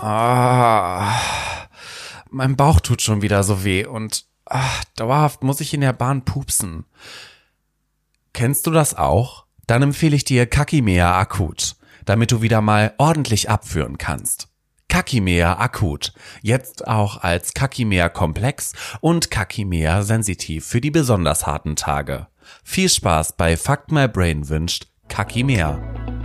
Ah, mein Bauch tut schon wieder so weh und ah, dauerhaft muss ich in der Bahn pupsen. Kennst du das auch? Dann empfehle ich dir Kakimea Akut, damit du wieder mal ordentlich abführen kannst. Kakimea Akut, jetzt auch als Kakimea Komplex und Kakimea Sensitiv für die besonders harten Tage. Viel Spaß bei Fuck My Brain wünscht Kakimea.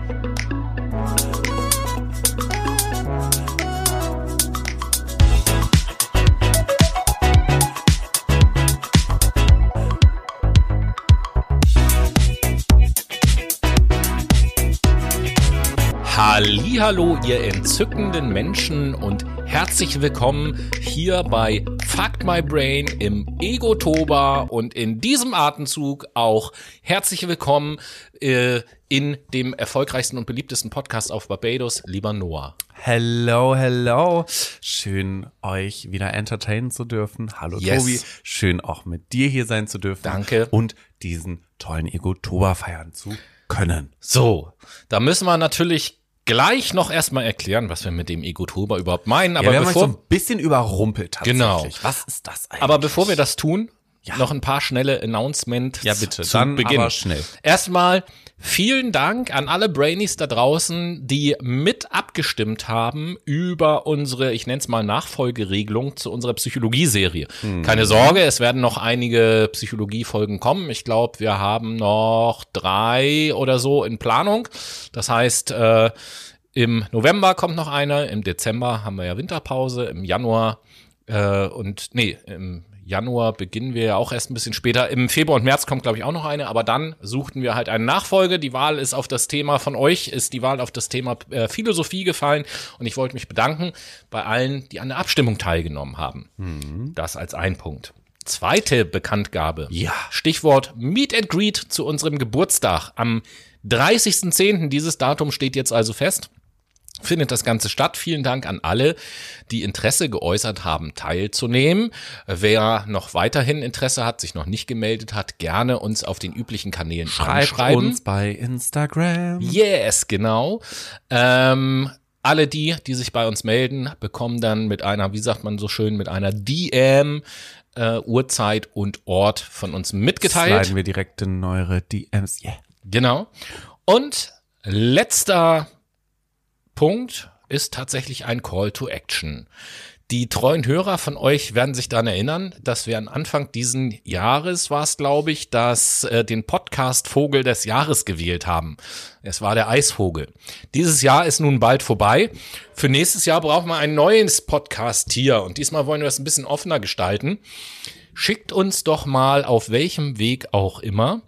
Hallo, ihr entzückenden Menschen und herzlich willkommen hier bei Fuck My Brain im Ego-Toba und in diesem Atemzug auch herzlich willkommen äh, in dem erfolgreichsten und beliebtesten Podcast auf Barbados, lieber Noah. Hello, hello. Schön, euch wieder entertainen zu dürfen. Hallo, Yes. Tobi. Schön, auch mit dir hier sein zu dürfen. Danke. Und diesen tollen Ego-Toba feiern zu können. So, da müssen wir natürlich gleich noch erstmal erklären, was wir mit dem Ego-Toba überhaupt meinen. Aber ja, wir haben bevor so ein bisschen überrumpelt tatsächlich. Genau. Was ist das eigentlich? Aber bevor wir das tun, Ja. noch ein paar schnelle Announcements Ja, bitte. zu Dann Beginn. aber schnell. Erstmal vielen Dank an alle Brainies da draußen, die mit abgestimmt haben über unsere, ich nenne es mal Nachfolgeregelung zu unserer Psychologie-Serie. Mhm. Keine Sorge, es werden noch einige Psychologie-Folgen kommen. Ich glaube, wir haben noch drei oder so in Planung. Das heißt, äh, im November kommt noch eine, im Dezember haben wir ja Winterpause, im Januar äh, und nee, im Januar beginnen wir ja auch erst ein bisschen später. Im Februar und März kommt, glaube ich, auch noch eine, aber dann suchten wir halt eine Nachfolge. Die Wahl ist auf das Thema von euch, ist die Wahl auf das Thema äh, Philosophie gefallen und ich wollte mich bedanken bei allen, die an der Abstimmung teilgenommen haben. Das als ein Punkt. Zweite Bekanntgabe. Ja. Stichwort Meet and Greet zu unserem Geburtstag. Am 30.10. dieses Datum steht jetzt also fest findet das Ganze statt. Vielen Dank an alle, die Interesse geäußert haben, teilzunehmen. Wer noch weiterhin Interesse hat, sich noch nicht gemeldet hat, gerne uns auf den üblichen Kanälen Schreibt anschreiben. uns bei Instagram. Yes, genau. Ähm, alle die, die sich bei uns melden, bekommen dann mit einer, wie sagt man so schön, mit einer DM äh, Uhrzeit und Ort von uns mitgeteilt. Sliden wir direkt in neuere DMs. Yeah. Genau. Und letzter Punkt ist tatsächlich ein Call to Action. Die treuen Hörer von euch werden sich daran erinnern, dass wir am Anfang diesen Jahres war es, glaube ich, dass äh, den Podcast Vogel des Jahres gewählt haben. Es war der Eisvogel. Dieses Jahr ist nun bald vorbei. Für nächstes Jahr brauchen wir ein neues Podcast-Tier und diesmal wollen wir es ein bisschen offener gestalten. Schickt uns doch mal auf welchem Weg auch immer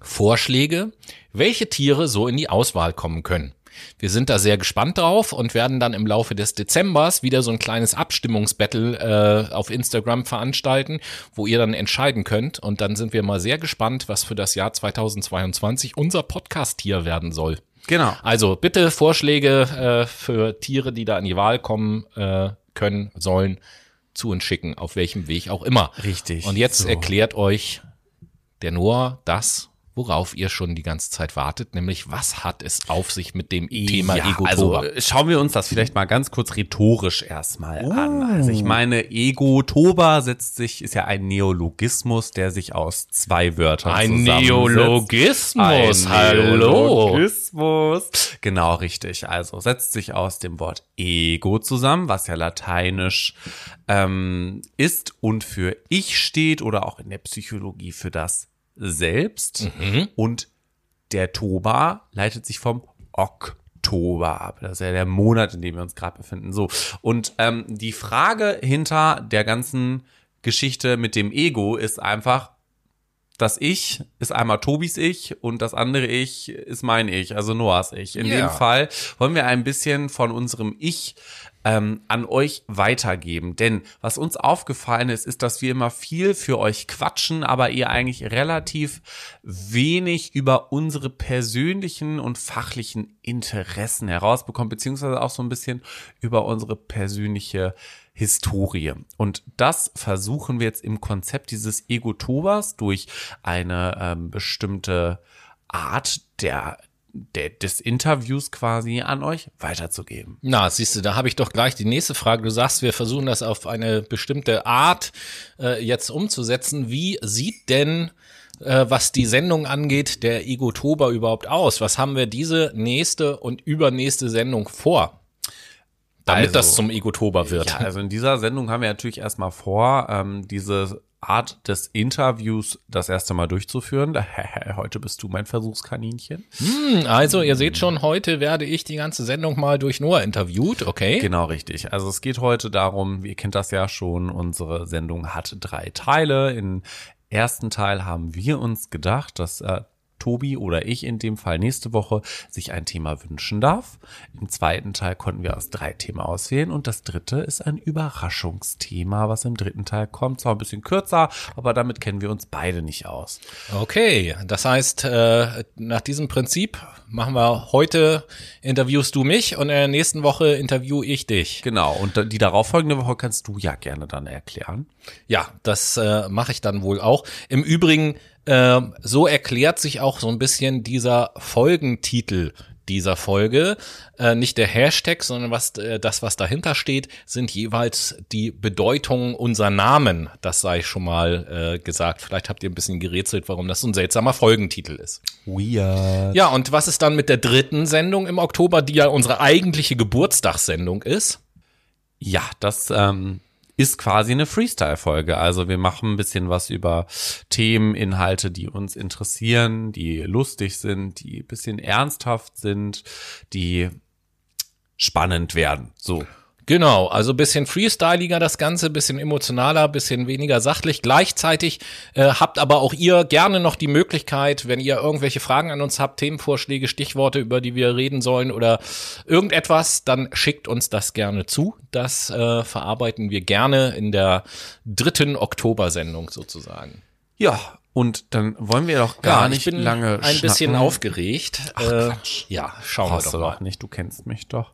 Vorschläge, welche Tiere so in die Auswahl kommen können. Wir sind da sehr gespannt drauf und werden dann im Laufe des Dezembers wieder so ein kleines Abstimmungsbattle äh, auf Instagram veranstalten, wo ihr dann entscheiden könnt. Und dann sind wir mal sehr gespannt, was für das Jahr 2022 unser Podcast-Tier werden soll. Genau. Also bitte Vorschläge äh, für Tiere, die da in die Wahl kommen äh, können, sollen, zu uns schicken, auf welchem Weg auch immer. Richtig, Und jetzt so. erklärt euch der Noah das, worauf ihr schon die ganze Zeit wartet, nämlich was hat es auf sich mit dem Thema ja, Ego also äh, schauen wir uns das vielleicht mal ganz kurz rhetorisch erstmal an. Also ich meine, Ego-Toba setzt sich, ist ja ein Neologismus, der sich aus zwei Wörtern Ein zusammensetzt. Neologismus, Ein hallo. Neologismus. Genau, richtig. Also setzt sich aus dem Wort Ego zusammen, was ja lateinisch ähm, ist und für ich steht oder auch in der Psychologie für das Selbst. Und der Toba leitet sich vom Oktober ab. Das ist ja der Monat, in dem wir uns gerade befinden. So. Und ähm, die Frage hinter der ganzen Geschichte mit dem Ego ist einfach, das Ich ist einmal Tobis Ich und das andere Ich ist mein Ich, also Noahs Ich. In Ja. dem Fall wollen wir ein bisschen von unserem Ich ähm, an euch weitergeben. Denn was uns aufgefallen ist, ist, dass wir immer viel für euch quatschen, aber ihr eigentlich relativ wenig über unsere persönlichen und fachlichen Interessen herausbekommt, beziehungsweise auch so ein bisschen über unsere persönliche Historie. Und das versuchen wir jetzt im Konzept dieses Ego-Tobas durch eine ähm, bestimmte Art der der, des Interviews quasi an euch weiterzugeben. Na, siehst du, da habe ich doch gleich die nächste Frage. Du sagst, wir versuchen das auf eine bestimmte Art äh, jetzt umzusetzen. Wie sieht denn äh, was die Sendung angeht, der Egotober überhaupt aus? Was haben wir diese nächste und übernächste Sendung vor? Damit Also, das zum Egotober wird. Ja, also in dieser Sendung haben wir natürlich erstmal vor, ähm, diese Art des Interviews das erste Mal durchzuführen. Heute bist du mein Versuchskaninchen. Also, ihr seht schon, heute werde ich die ganze Sendung mal durch Noah interviewt, okay? Genau richtig. Also es geht heute darum, ihr kennt das ja schon, unsere Sendung hat drei Teile. Im ersten Teil haben wir uns gedacht, dass äh, Tobi oder ich in dem Fall nächste Woche sich ein Thema wünschen darf. Im zweiten Teil konnten wir aus drei Themen auswählen und das dritte ist ein Überraschungsthema, was im dritten Teil kommt. Zwar ein bisschen kürzer, aber damit kennen wir uns beide nicht aus. Okay, das heißt, äh, nach diesem Prinzip machen wir heute interviewst du mich und in der nächsten Woche interview ich dich. Genau, und die darauffolgende Woche kannst du ja gerne dann erklären. Ja, das äh, mache ich dann wohl auch. Im Übrigen, äh, so erklärt sich auch so ein bisschen dieser Folgentitel dieser Folge. Äh, nicht der Hashtag, sondern was äh, das, was dahinter steht, sind jeweils die Bedeutungen unserer Namen. Das sei schon mal äh, gesagt. Vielleicht habt ihr ein bisschen gerätselt, warum das so ein seltsamer Folgentitel ist. Weird. Ja, und was ist dann mit der dritten Sendung im Oktober, die ja unsere eigentliche Geburtstagssendung ist? Ja, das ähm, ist quasi eine Freestyle-Folge. Also wir machen ein bisschen was über Themen, Inhalte, die uns interessieren, die lustig sind, die ein bisschen ernsthaft sind, die spannend werden. So. Genau, also bisschen freestyliger das Ganze, bisschen emotionaler, bisschen weniger sachlich. Gleichzeitig äh, habt aber auch ihr gerne noch die Möglichkeit, wenn ihr irgendwelche Fragen an uns habt, Themenvorschläge, Stichworte, über die wir reden sollen oder irgendetwas, dann schickt uns das gerne zu. Das äh, verarbeiten wir gerne in der dritten Oktobersendung sozusagen. Ja, und dann wollen wir doch gar Ja, nicht ich bin lange ein bisschen schnacken. aufgeregt. äh, ja, schauen wir Brauchst doch du mal. doch nicht, du kennst mich doch.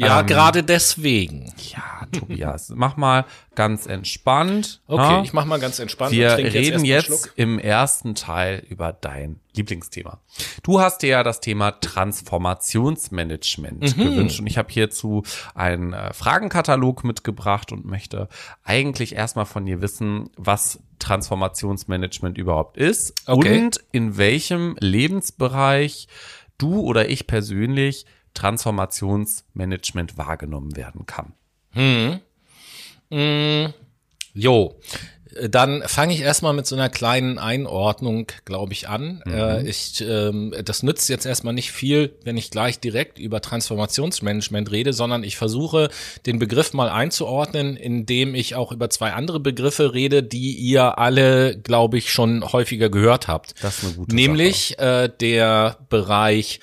Ja, Ähm, gerade deswegen. Ja, Tobias, mach mal ganz entspannt. Okay, na? ich mach mal ganz entspannt. Wir reden jetzt Schluck. im ersten Teil über dein Lieblingsthema. Du hast dir ja das Thema Transformationsmanagement Mhm. gewünscht und ich habe hierzu einen äh, Fragenkatalog mitgebracht und möchte eigentlich erstmal von dir wissen, was Transformationsmanagement überhaupt ist Okay. und in welchem Lebensbereich du oder ich persönlich Transformationsmanagement wahrgenommen werden kann. Jo, dann fange ich erstmal mit so einer kleinen Einordnung, glaube ich, an. Äh, ich, ähm, das nützt jetzt erstmal nicht viel, wenn ich gleich direkt über Transformationsmanagement rede, sondern ich versuche, den Begriff mal einzuordnen, indem ich auch über zwei andere Begriffe rede, die ihr alle, glaube ich, schon häufiger gehört habt. Das ist eine gute Nämlich äh, der Bereich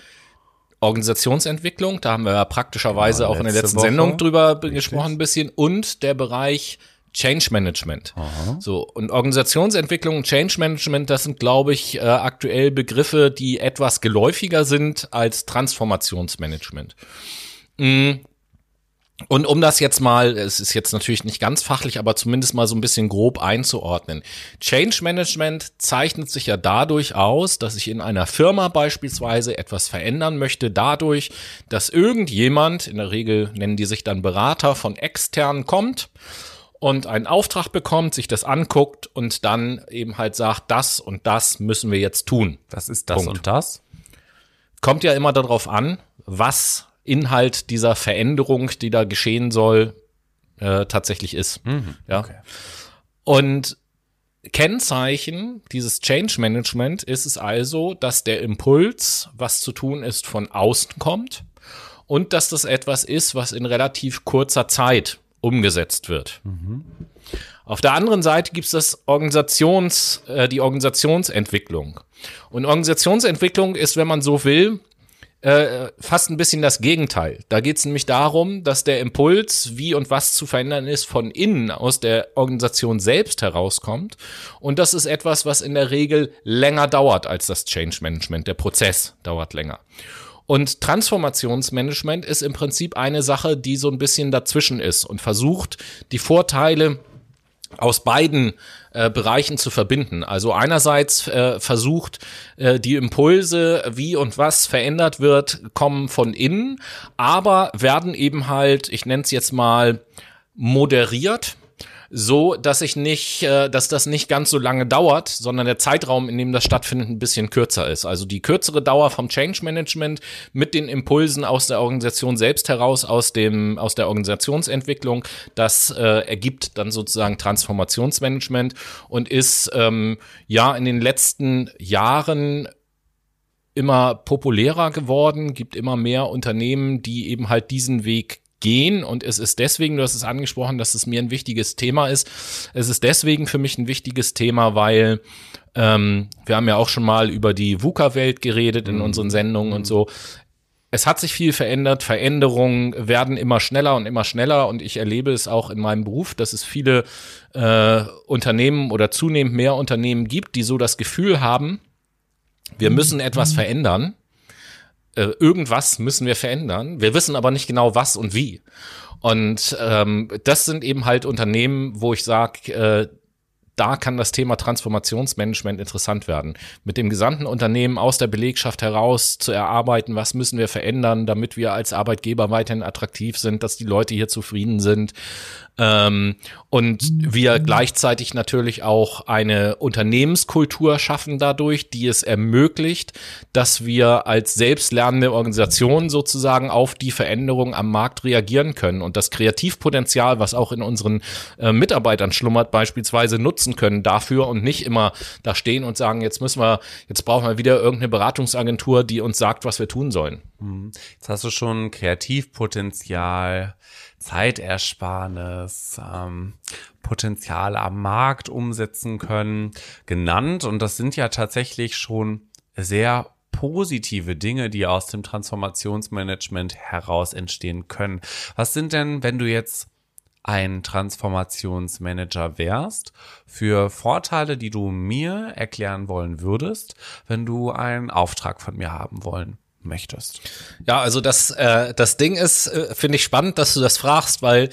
Organisationsentwicklung, da haben wir ja praktischerweise Genau, auch in der letzte letzten Woche. Sendung drüber gesprochen ein bisschen und der Bereich Change Management. So und Organisationsentwicklung und Change Management, das sind glaube ich äh, aktuell Begriffe, die etwas geläufiger sind als Transformationsmanagement. Mm. Und um das jetzt mal, es ist jetzt natürlich nicht ganz fachlich, aber zumindest mal so ein bisschen grob einzuordnen. Change Management zeichnet sich ja dadurch aus, dass ich in einer Firma beispielsweise etwas verändern möchte, dadurch, dass irgendjemand, in der Regel nennen die sich dann Berater von extern kommt und einen Auftrag bekommt, sich das anguckt und dann eben halt sagt, das und das müssen wir jetzt tun. Was ist das Punkt. und das? Kommt ja immer darauf an, was Inhalt dieser Veränderung, die da geschehen soll, äh, tatsächlich ist. ja. Und Kennzeichen dieses Change Management ist es also, dass der Impuls, was zu tun ist, von außen kommt und dass das etwas ist, was in relativ kurzer Zeit umgesetzt wird. Auf der anderen Seite gibt es das Organisations, äh, die Organisationsentwicklung. Und Organisationsentwicklung ist, wenn man so will, äh, fast ein bisschen das Gegenteil. Da geht es nämlich darum, dass der Impuls, wie und was zu verändern ist, von innen aus der Organisation selbst herauskommt. Und das ist etwas, was in der Regel länger dauert als das Change Management. Der Prozess dauert länger. Und Transformationsmanagement ist im Prinzip eine Sache, die so ein bisschen dazwischen ist und versucht, die Vorteile aus beiden äh, Bereichen zu verbinden. Also einerseits äh, versucht äh, die Impulse, wie und was verändert wird, kommen von innen, aber werden eben halt, ich nenne es jetzt mal moderiert so, dass ich nicht, äh, dass das nicht ganz so lange dauert, sondern der Zeitraum, in dem das stattfindet, ein bisschen kürzer ist. Also die kürzere Dauer vom Change Management mit den Impulsen aus der Organisation selbst heraus, aus dem, aus der Organisationsentwicklung, das äh, ergibt dann sozusagen Transformationsmanagement und ist ähm, ja in den letzten Jahren immer populärer geworden, gibt immer mehr Unternehmen, die eben halt diesen Weg gehen und es ist deswegen, du hast es angesprochen, dass es mir ein wichtiges Thema ist. Es ist deswegen für mich ein wichtiges Thema, weil ähm, wir haben ja auch schon mal über die VUCA-Welt geredet in mhm. unseren Sendungen und so. Es hat sich viel verändert, Veränderungen werden immer schneller und immer schneller und ich erlebe es auch in meinem Beruf, dass es viele äh, Unternehmen oder zunehmend mehr Unternehmen gibt, die so das Gefühl haben, wir müssen etwas mhm. verändern äh, irgendwas müssen wir verändern. Wir wissen aber nicht genau was und wie. Und ähm, das sind eben halt Unternehmen, wo ich sage, äh, da kann das Thema Transformationsmanagement interessant werden. Mit dem gesamten Unternehmen aus der Belegschaft heraus zu erarbeiten, was müssen wir verändern, damit wir als Arbeitgeber weiterhin attraktiv sind, dass die Leute hier zufrieden sind, ähm, und wir gleichzeitig natürlich auch eine Unternehmenskultur schaffen dadurch, die es ermöglicht, dass wir als selbstlernende Organisation sozusagen auf die Veränderungen am Markt reagieren können und das Kreativpotenzial, was auch in unseren äh, Mitarbeitern schlummert, beispielsweise nutzen können dafür und nicht immer da stehen und sagen, jetzt müssen wir, jetzt brauchen wir wieder irgendeine Beratungsagentur, die uns sagt, was wir tun sollen. Mhm. Jetzt hast du schon Kreativpotenzial Zeitersparnis, ähm, Potenzial am Markt umsetzen können, genannt. Und das sind ja tatsächlich schon sehr positive Dinge, die aus dem Transformationsmanagement heraus entstehen können. Was sind denn, wenn du jetzt ein Transformationsmanager wärst, für Vorteile, die du mir erklären wollen würdest, wenn du einen Auftrag von mir haben wollen möchtest. Ja, also das, äh, das Ding ist, äh, finde ich spannend, dass du das fragst, weil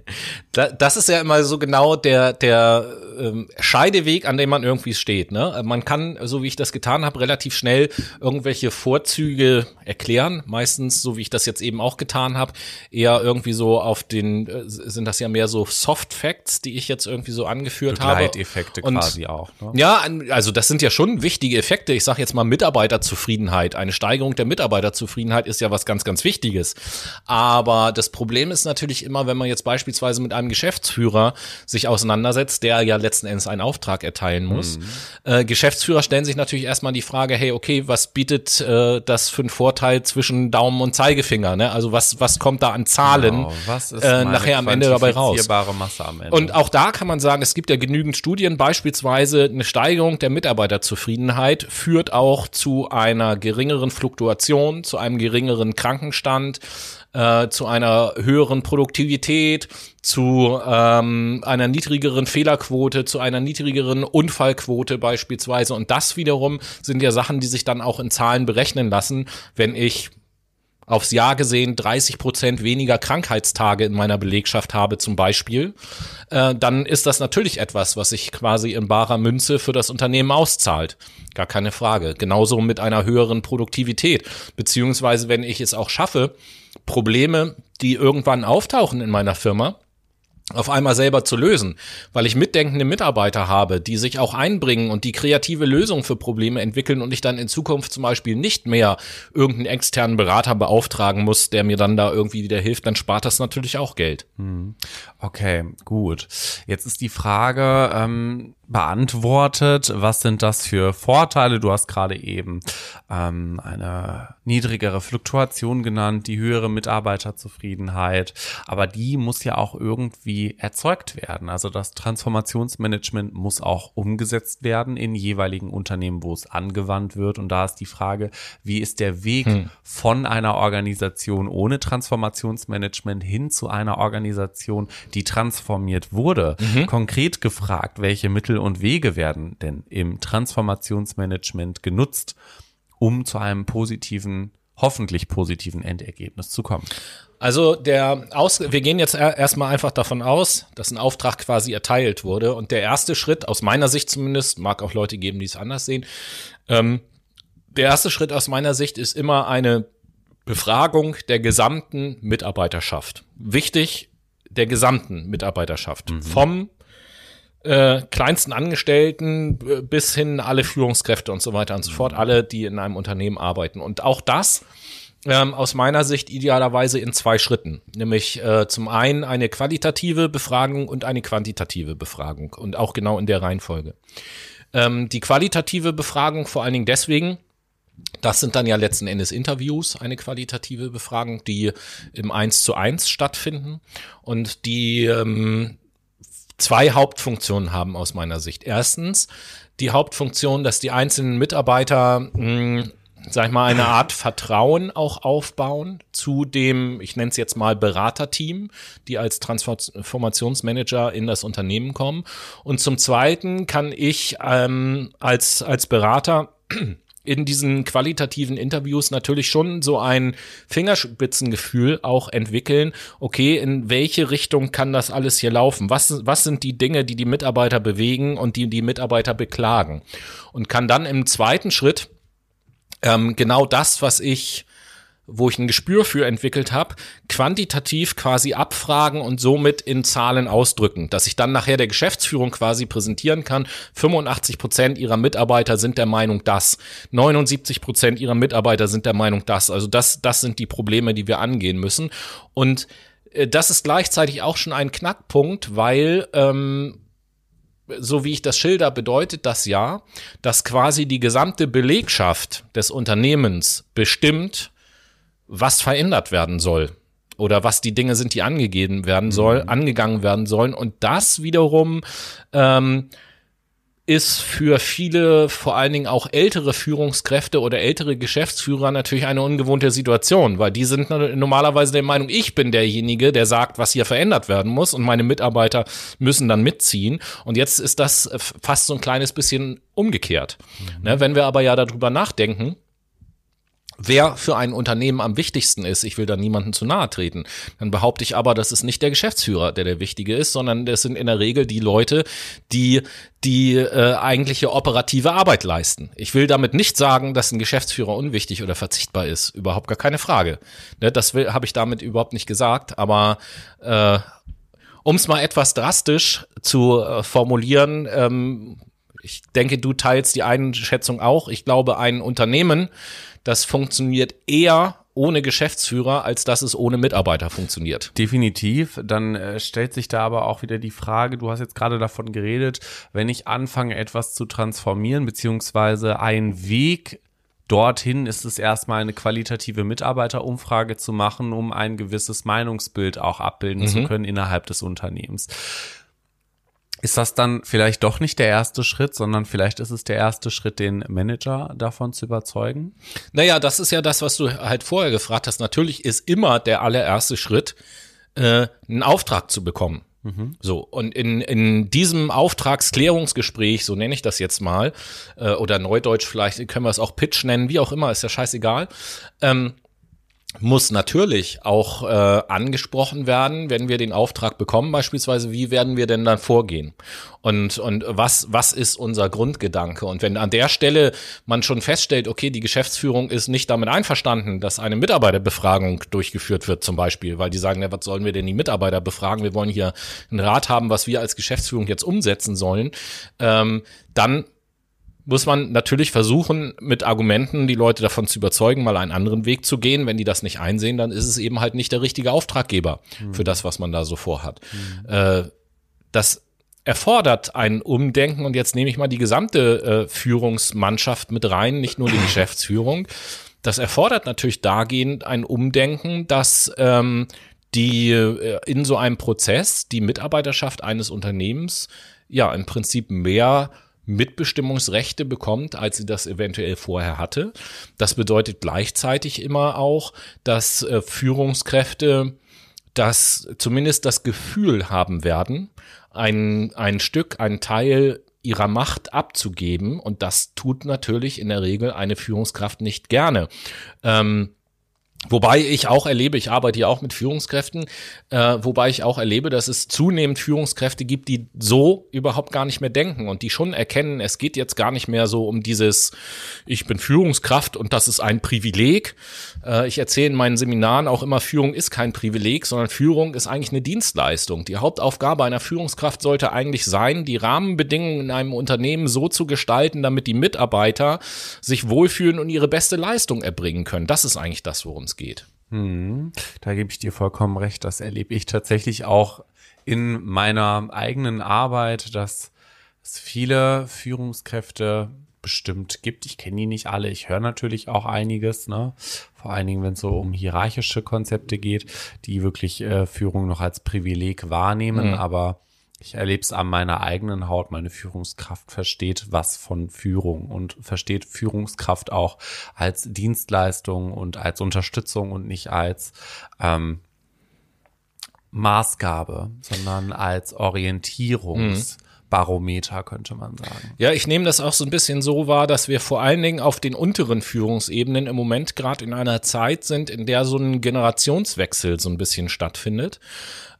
das ist ja immer so genau der, der ähm, Scheideweg, an dem man irgendwie steht. Ne? Man kann, so wie ich das getan habe, relativ schnell irgendwelche Vorzüge erklären. Meistens, so wie ich das jetzt eben auch getan habe, eher irgendwie so auf den, äh, sind das ja mehr so Soft Facts, die ich jetzt irgendwie so angeführt habe. Effekte quasi auch. Ne? Ja, also das sind ja schon wichtige Effekte. Ich sage jetzt mal Mitarbeiterzufriedenheit, eine Steigerung der Mitarbeiterzufriedenheit ist ja was ganz, ganz Wichtiges. Aber das Problem ist natürlich immer, wenn man jetzt beispielsweise mit einem Geschäftsführer sich auseinandersetzt, der ja letzten Endes einen Auftrag erteilen muss. Mhm. Äh, Geschäftsführer stellen sich natürlich erstmal die Frage, hey, okay, was bietet äh, das für einen Vorteil zwischen Daumen und Zeigefinger? Ne? Also was, was kommt da an Zahlen genau. äh, nachher am Ende dabei raus? Masse am Ende. Und auch da kann man sagen, es gibt ja genügend Studien, beispielsweise eine Steigerung der Mitarbeiterzufriedenheit führt auch zu einer geringeren Fluktuation Inflation, zu einem geringeren Krankenstand, äh, zu einer höheren Produktivität, zu ähm, einer niedrigeren Fehlerquote, zu einer niedrigeren Unfallquote beispielsweise. Und das wiederum sind ja Sachen, die sich dann auch in Zahlen berechnen lassen, wenn ich aufs Jahr gesehen 30 Prozent weniger Krankheitstage in meiner Belegschaft habe zum Beispiel, äh, dann ist das natürlich etwas, was sich quasi in barer Münze für das Unternehmen auszahlt. Gar keine Frage. Genauso mit einer höheren Produktivität. Beziehungsweise, wenn ich es auch schaffe, Probleme, die irgendwann auftauchen in meiner Firma, auf einmal selber zu lösen, weil ich mitdenkende Mitarbeiter habe, die sich auch einbringen und die kreative Lösungen für Probleme entwickeln und ich dann in Zukunft zum Beispiel nicht mehr irgendeinen externen Berater beauftragen muss, der mir dann da irgendwie wieder hilft, dann spart das natürlich auch Geld. Hm. Okay, gut. Jetzt ist die Frage, ähm, beantwortet. Was sind das für Vorteile? Du hast gerade eben ähm, eine niedrigere Fluktuation genannt, die höhere Mitarbeiterzufriedenheit, aber die muss ja auch irgendwie erzeugt werden. Also das Transformationsmanagement muss auch umgesetzt werden in jeweiligen Unternehmen, wo es angewandt wird. Und da ist die Frage, wie ist der Weg hm. von einer Organisation ohne Transformationsmanagement hin zu einer Organisation, die transformiert wurde? Mhm. Konkret gefragt, welche Mittel Mittel und Wege werden denn im Transformationsmanagement genutzt, um zu einem positiven hoffentlich positiven Endergebnis zu kommen. Also der aus, wir gehen jetzt erstmal einfach davon aus, dass ein Auftrag quasi erteilt wurde und der erste Schritt aus meiner Sicht zumindest mag auch Leute geben, die es anders sehen. Ähm, der erste Schritt aus meiner Sicht ist immer eine Befragung der gesamten Mitarbeiterschaft. Wichtig, der gesamten Mitarbeiterschaft. Mhm. Vom äh, kleinsten Angestellten bis hin alle Führungskräfte und so weiter und so fort, alle, die in einem Unternehmen arbeiten. Und auch das ähm, aus meiner Sicht idealerweise in zwei Schritten. Nämlich äh, zum einen eine qualitative Befragung und eine quantitative Befragung. Und auch genau in der Reihenfolge. Ähm, die qualitative Befragung vor allen Dingen deswegen, das sind dann ja letzten Endes Interviews, eine qualitative Befragung, die im Eins zu eins stattfinden und die ähm, zwei Hauptfunktionen haben aus meiner Sicht. Erstens die Hauptfunktion, dass die einzelnen Mitarbeiter mh, hm, sag ich mal, eine Art Vertrauen auch aufbauen zu dem, ich nenne es jetzt mal Beraterteam, die als Transformationsmanager in das Unternehmen kommen. Und zum Zweiten kann ich ähm, als, als Berater in diesen qualitativen Interviews natürlich schon so ein Fingerspitzengefühl auch entwickeln. Okay, in welche Richtung kann das alles hier laufen? Was, was sind die Dinge, die die Mitarbeiter bewegen und die die Mitarbeiter beklagen? Und kann dann im zweiten Schritt ähm, genau das, was ich wo ich ein Gespür für entwickelt habe, quantitativ quasi abfragen und somit in Zahlen ausdrücken, dass ich dann nachher der Geschäftsführung quasi präsentieren kann. 85 Prozent ihrer Mitarbeiter sind der Meinung das, 79 Prozent ihrer Mitarbeiter sind der Meinung das. Also das, das sind die Probleme, die wir angehen müssen. Und äh, das ist gleichzeitig auch schon ein Knackpunkt, weil ähm, so wie ich das schilder, bedeutet das ja, dass quasi die gesamte Belegschaft des Unternehmens bestimmt, was verändert werden soll oder was die Dinge sind, die angegeben werden soll, mhm. angegangen werden sollen. Und das wiederum ähm, ist für viele, vor allen Dingen auch ältere Führungskräfte oder ältere Geschäftsführer natürlich eine ungewohnte Situation, weil die sind normalerweise der Meinung, ich bin derjenige, der sagt, was hier verändert werden muss und meine Mitarbeiter müssen dann mitziehen. Und jetzt ist das fast so ein kleines bisschen umgekehrt. Mhm. Ne, wenn wir aber ja darüber nachdenken, wer für ein Unternehmen am wichtigsten ist. Ich will da niemanden zu nahe treten. Dann behaupte ich aber, das ist nicht der Geschäftsführer, der der Wichtige ist, sondern das sind in der Regel die Leute, die die äh, eigentliche operative Arbeit leisten. Ich will damit nicht sagen, dass ein Geschäftsführer unwichtig oder verzichtbar ist. Überhaupt gar keine Frage. Ne, das habe ich damit überhaupt nicht gesagt. Aber äh, um es mal etwas drastisch zu äh, formulieren, ähm, ich denke, du teilst die Einschätzung auch. Ich glaube, ein Unternehmen, das funktioniert eher ohne Geschäftsführer, als dass es ohne Mitarbeiter funktioniert. Definitiv. Dann äh, stellt sich da aber auch wieder die Frage, du hast jetzt gerade davon geredet, wenn ich anfange, etwas zu transformieren, beziehungsweise ein Weg dorthin ist es erstmal eine qualitative Mitarbeiterumfrage zu machen, um ein gewisses Meinungsbild auch abbilden mhm. zu können innerhalb des Unternehmens. Ist das dann vielleicht doch nicht der erste Schritt, sondern vielleicht ist es der erste Schritt, den Manager davon zu überzeugen? Naja, das ist ja das, was du halt vorher gefragt hast. Natürlich ist immer der allererste Schritt, äh, einen Auftrag zu bekommen. Mhm. So, und in, in diesem Auftragsklärungsgespräch, so nenne ich das jetzt mal, äh, oder Neudeutsch vielleicht können wir es auch Pitch nennen, wie auch immer, ist ja scheißegal. Ähm, muss natürlich auch äh, angesprochen werden, wenn wir den Auftrag bekommen, beispielsweise, wie werden wir denn dann vorgehen? Und, und was, was ist unser Grundgedanke? Und wenn an der Stelle man schon feststellt, okay, die Geschäftsführung ist nicht damit einverstanden, dass eine Mitarbeiterbefragung durchgeführt wird, zum Beispiel, weil die sagen, ja, was sollen wir denn die Mitarbeiter befragen? Wir wollen hier einen Rat haben, was wir als Geschäftsführung jetzt umsetzen sollen, ähm, dann muss man natürlich versuchen, mit Argumenten die Leute davon zu überzeugen, mal einen anderen Weg zu gehen. Wenn die das nicht einsehen, dann ist es eben halt nicht der richtige Auftraggeber mhm. für das, was man da so vorhat. Mhm. Äh, das erfordert ein Umdenken und jetzt nehme ich mal die gesamte äh, Führungsmannschaft mit rein, nicht nur die Geschäftsführung. Das erfordert natürlich dagehend ein Umdenken, dass ähm, die äh, in so einem Prozess die Mitarbeiterschaft eines Unternehmens ja im Prinzip mehr Mitbestimmungsrechte bekommt, als sie das eventuell vorher hatte. Das bedeutet gleichzeitig immer auch, dass äh, Führungskräfte das zumindest das Gefühl haben werden, ein, ein Stück, ein Teil ihrer Macht abzugeben. Und das tut natürlich in der Regel eine Führungskraft nicht gerne. Ähm, Wobei ich auch erlebe, ich arbeite ja auch mit Führungskräften, äh, wobei ich auch erlebe, dass es zunehmend Führungskräfte gibt, die so überhaupt gar nicht mehr denken und die schon erkennen, es geht jetzt gar nicht mehr so um dieses, ich bin Führungskraft und das ist ein Privileg. Äh, ich erzähle in meinen Seminaren auch immer, Führung ist kein Privileg, sondern Führung ist eigentlich eine Dienstleistung. Die Hauptaufgabe einer Führungskraft sollte eigentlich sein, die Rahmenbedingungen in einem Unternehmen so zu gestalten, damit die Mitarbeiter sich wohlfühlen und ihre beste Leistung erbringen können. Das ist eigentlich das, worum es geht. Hm, da gebe ich dir vollkommen recht. Das erlebe ich tatsächlich auch in meiner eigenen Arbeit, dass es viele Führungskräfte bestimmt gibt. Ich kenne die nicht alle. Ich höre natürlich auch einiges, ne? Vor allen Dingen, wenn es so um hierarchische Konzepte geht, die wirklich äh, Führung noch als Privileg wahrnehmen. Mhm. Aber ich erlebe es an meiner eigenen Haut. Meine Führungskraft versteht was von Führung und versteht Führungskraft auch als Dienstleistung und als Unterstützung und nicht als ähm, Maßgabe, sondern als Orientierungs. Mhm. Könnte man sagen. Ja, ich nehme das auch so ein bisschen so wahr, dass wir vor allen Dingen auf den unteren Führungsebenen im Moment gerade in einer Zeit sind, in der so ein Generationswechsel so ein bisschen stattfindet.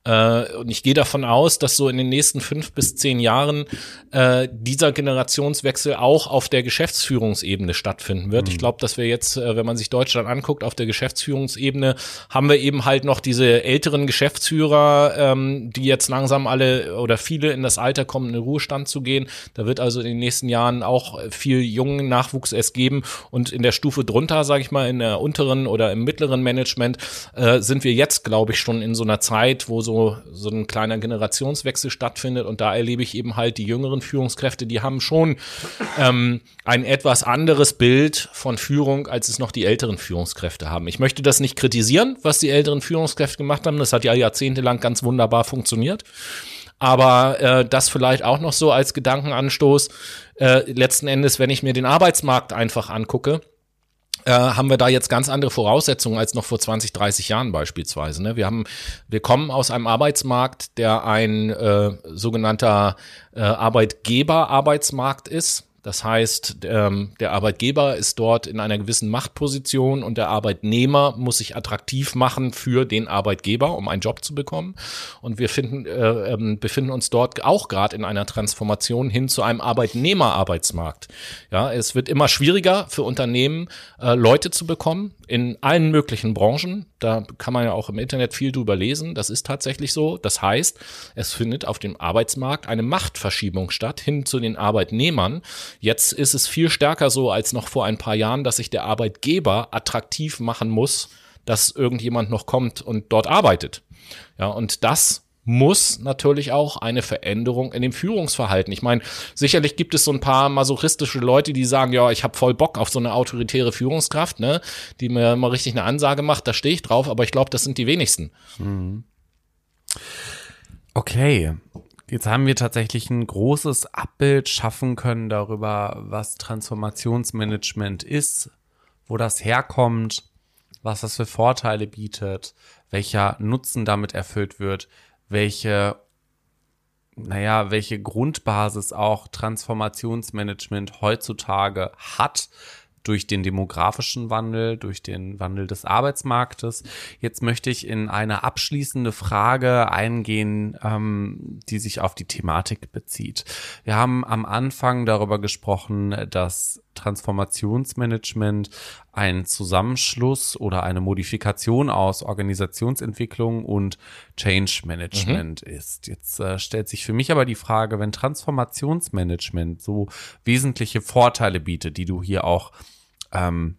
Äh, und ich gehe davon aus, dass so in den nächsten fünf bis zehn Jahren äh, dieser Generationswechsel auch auf der Geschäftsführungsebene stattfinden wird. Mhm. Ich glaube, dass wir jetzt, äh, wenn man sich Deutschland anguckt, auf der Geschäftsführungsebene haben wir eben halt noch diese älteren Geschäftsführer, ähm, die jetzt langsam alle oder viele in das Alter kommen, in den Ruhestand zu gehen. Da wird also in den nächsten Jahren auch viel jungen Nachwuchs es geben. Und in der Stufe drunter, sage ich mal, in der unteren oder im mittleren Management, äh, sind wir jetzt, glaube ich, schon in so einer Zeit, wo so so, ein kleiner Generationswechsel stattfindet. Und da erlebe ich eben halt die jüngeren Führungskräfte, die haben schon ähm, ein etwas anderes Bild von Führung, als es noch die älteren Führungskräfte haben. Ich möchte das nicht kritisieren, was die älteren Führungskräfte gemacht haben. Das hat ja jahrzehntelang ganz wunderbar funktioniert. Aber äh, das vielleicht auch noch so als Gedankenanstoß. Äh, letzten Endes, wenn ich mir den Arbeitsmarkt einfach angucke, äh, haben wir da jetzt ganz andere Voraussetzungen als noch vor 20, 30 Jahren beispielsweise. Ne? Wir haben, wir kommen aus einem Arbeitsmarkt, der ein äh, sogenannter äh, Arbeitgeber-Arbeitsmarkt ist. Das heißt, ähm, der Arbeitgeber ist dort in einer gewissen Machtposition und der Arbeitnehmer muss sich attraktiv machen für den Arbeitgeber, um einen Job zu bekommen. Und wir finden, äh, ähm, befinden uns dort auch gerade in einer Transformation hin zu einem Arbeitnehmerarbeitsmarkt. Ja, es wird immer schwieriger für Unternehmen, äh, Leute zu bekommen in allen möglichen Branchen. Da kann man ja auch im Internet viel drüber lesen. Das ist tatsächlich so. Das heißt, es findet auf dem Arbeitsmarkt eine Machtverschiebung statt hin zu den Arbeitnehmern Jetzt ist es viel stärker so als noch vor ein paar Jahren, dass sich der Arbeitgeber attraktiv machen muss, dass irgendjemand noch kommt und dort arbeitet. Ja, und das muss natürlich auch eine Veränderung in dem Führungsverhalten. Ich meine, sicherlich gibt es so ein paar masochistische Leute, die sagen, ja, ich habe voll Bock auf so eine autoritäre Führungskraft, ne, die mir mal richtig eine Ansage macht, da stehe ich drauf, aber ich glaube, das sind die wenigsten. Mhm. Okay, Jetzt haben wir tatsächlich ein großes Abbild schaffen können darüber, was Transformationsmanagement ist, wo das herkommt, was das für Vorteile bietet, welcher Nutzen damit erfüllt wird, welche, naja, welche Grundbasis auch Transformationsmanagement heutzutage hat, durch den demografischen Wandel, durch den Wandel des Arbeitsmarktes. Jetzt möchte ich in eine abschließende Frage eingehen, ähm, die sich auf die Thematik bezieht. Wir haben am Anfang darüber gesprochen, dass Transformationsmanagement ein Zusammenschluss oder eine Modifikation aus Organisationsentwicklung und Change Management mhm. ist. Jetzt äh, stellt sich für mich aber die Frage, wenn Transformationsmanagement so wesentliche Vorteile bietet, die du hier auch ähm,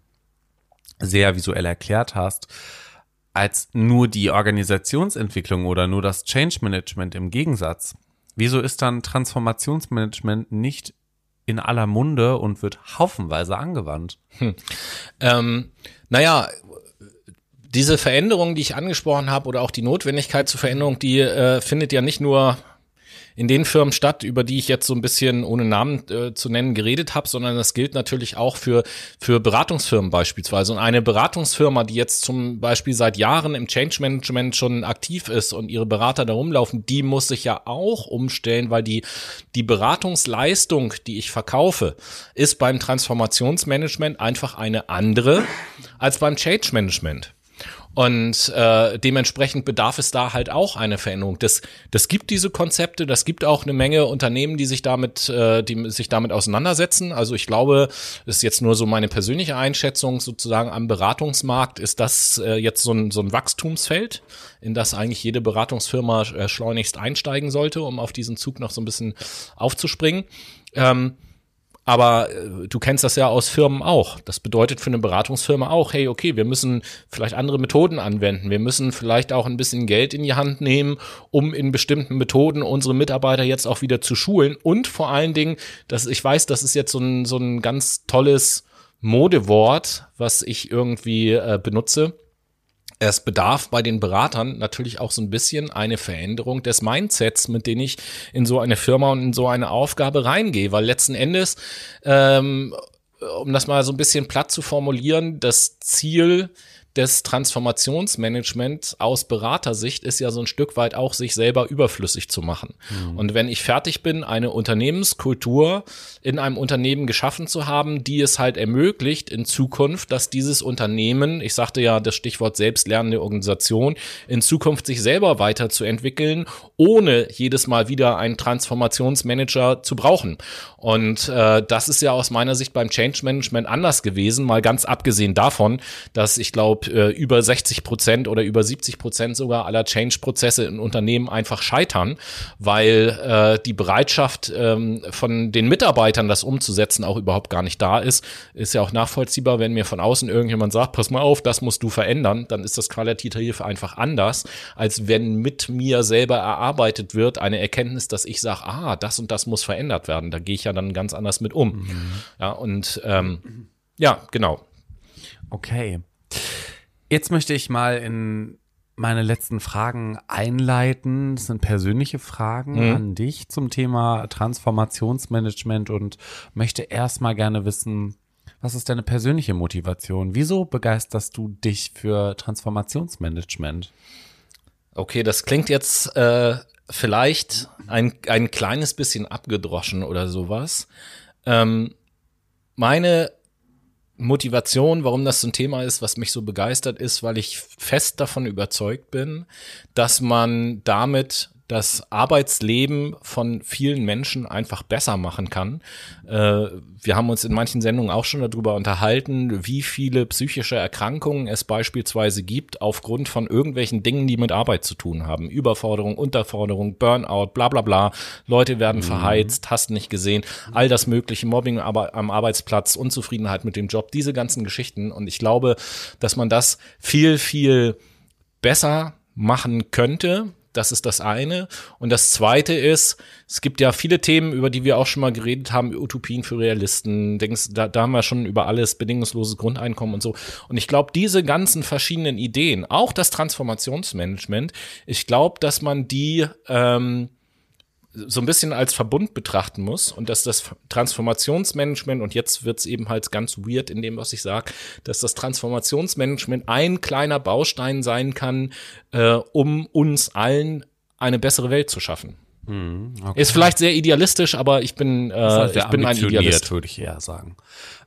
sehr visuell erklärt hast, als nur die Organisationsentwicklung oder nur das Change Management im Gegensatz. Wieso ist dann Transformationsmanagement nicht in aller Munde und wird haufenweise angewandt? Hm. Ähm, naja, diese Veränderung, die ich angesprochen habe, oder auch die Notwendigkeit zur Veränderung, die äh, findet ja nicht nur in den Firmen statt, über die ich jetzt so ein bisschen ohne Namen äh, zu nennen geredet habe, sondern das gilt natürlich auch für, für Beratungsfirmen beispielsweise. Und eine Beratungsfirma, die jetzt zum Beispiel seit Jahren im Change Management schon aktiv ist und ihre Berater da rumlaufen, die muss sich ja auch umstellen, weil die, die Beratungsleistung, die ich verkaufe, ist beim Transformationsmanagement einfach eine andere als beim Change Management. Und äh, dementsprechend bedarf es da halt auch eine Veränderung. Das, das gibt diese Konzepte, das gibt auch eine Menge Unternehmen, die sich damit, äh, die sich damit auseinandersetzen. Also ich glaube, ist jetzt nur so meine persönliche Einschätzung sozusagen am Beratungsmarkt, ist das äh, jetzt so ein, so ein Wachstumsfeld, in das eigentlich jede Beratungsfirma äh, schleunigst einsteigen sollte, um auf diesen Zug noch so ein bisschen aufzuspringen. Ähm, aber äh, du kennst das ja aus Firmen auch. Das bedeutet für eine Beratungsfirma auch, hey, okay, wir müssen vielleicht andere Methoden anwenden. Wir müssen vielleicht auch ein bisschen Geld in die Hand nehmen, um in bestimmten Methoden unsere Mitarbeiter jetzt auch wieder zu schulen. Und vor allen Dingen, dass ich weiß, das ist jetzt so ein, so ein ganz tolles Modewort, was ich irgendwie äh, benutze es bedarf bei den Beratern natürlich auch so ein bisschen eine Veränderung des Mindsets, mit denen ich in so eine Firma und in so eine Aufgabe reingehe, weil letzten Endes, ähm, um das mal so ein bisschen platt zu formulieren, das Ziel des Transformationsmanagements aus Beratersicht ist ja so ein Stück weit auch, sich selber überflüssig zu machen. Mhm. Und wenn ich fertig bin, eine Unternehmenskultur in einem Unternehmen geschaffen zu haben, die es halt ermöglicht in Zukunft, dass dieses Unternehmen, ich sagte ja das Stichwort selbstlernende Organisation, in Zukunft sich selber weiterzuentwickeln, ohne jedes Mal wieder einen Transformationsmanager zu brauchen. Und äh, das ist ja aus meiner Sicht beim Change Management anders gewesen, mal ganz abgesehen davon, dass ich glaube, äh, über 60 Prozent oder über 70 Prozent sogar aller Change-Prozesse in Unternehmen einfach scheitern, weil äh, die Bereitschaft ähm, von den Mitarbeitern, das umzusetzen, auch überhaupt gar nicht da ist. Ist ja auch nachvollziehbar, wenn mir von außen irgendjemand sagt, pass mal auf, das musst du verändern, dann ist das qualitativ einfach anders, als wenn mit mir selber erarbeitet wird, eine Erkenntnis, dass ich sage, ah, das und das muss verändert werden. Da gehe ich ja dann ganz anders mit um. Mhm. Ja, und ähm, ja, genau. Okay. Jetzt möchte ich mal in meine letzten Fragen einleiten. Das sind persönliche Fragen mhm. an dich zum Thema Transformationsmanagement und möchte erstmal gerne wissen, was ist deine persönliche Motivation? Wieso begeisterst du dich für Transformationsmanagement? Okay, das klingt jetzt äh, vielleicht ein, ein kleines bisschen abgedroschen oder sowas. Ähm, meine Motivation, warum das so ein Thema ist, was mich so begeistert ist, weil ich fest davon überzeugt bin, dass man damit das Arbeitsleben von vielen Menschen einfach besser machen kann. Äh, wir haben uns in manchen Sendungen auch schon darüber unterhalten, wie viele psychische Erkrankungen es beispielsweise gibt aufgrund von irgendwelchen Dingen, die mit Arbeit zu tun haben. Überforderung, Unterforderung, Burnout, bla bla bla. Leute werden mhm. verheizt, hast nicht gesehen, all das mögliche, Mobbing am Arbeitsplatz, Unzufriedenheit mit dem Job, diese ganzen Geschichten. Und ich glaube, dass man das viel, viel besser machen könnte, das ist das eine. Und das zweite ist, es gibt ja viele Themen, über die wir auch schon mal geredet haben, Utopien für Realisten. Denkst, da, da haben wir schon über alles, bedingungsloses Grundeinkommen und so. Und ich glaube, diese ganzen verschiedenen Ideen, auch das Transformationsmanagement, ich glaube, dass man die ähm, so ein bisschen als Verbund betrachten muss und dass das Transformationsmanagement, und jetzt wird's eben halt ganz weird in dem, was ich sage, dass das Transformationsmanagement ein kleiner Baustein sein kann, äh, um uns allen eine bessere Welt zu schaffen. Hm, okay. Ist vielleicht sehr idealistisch, aber ich bin, äh, ich bin ein Idealist. würde ich eher sagen.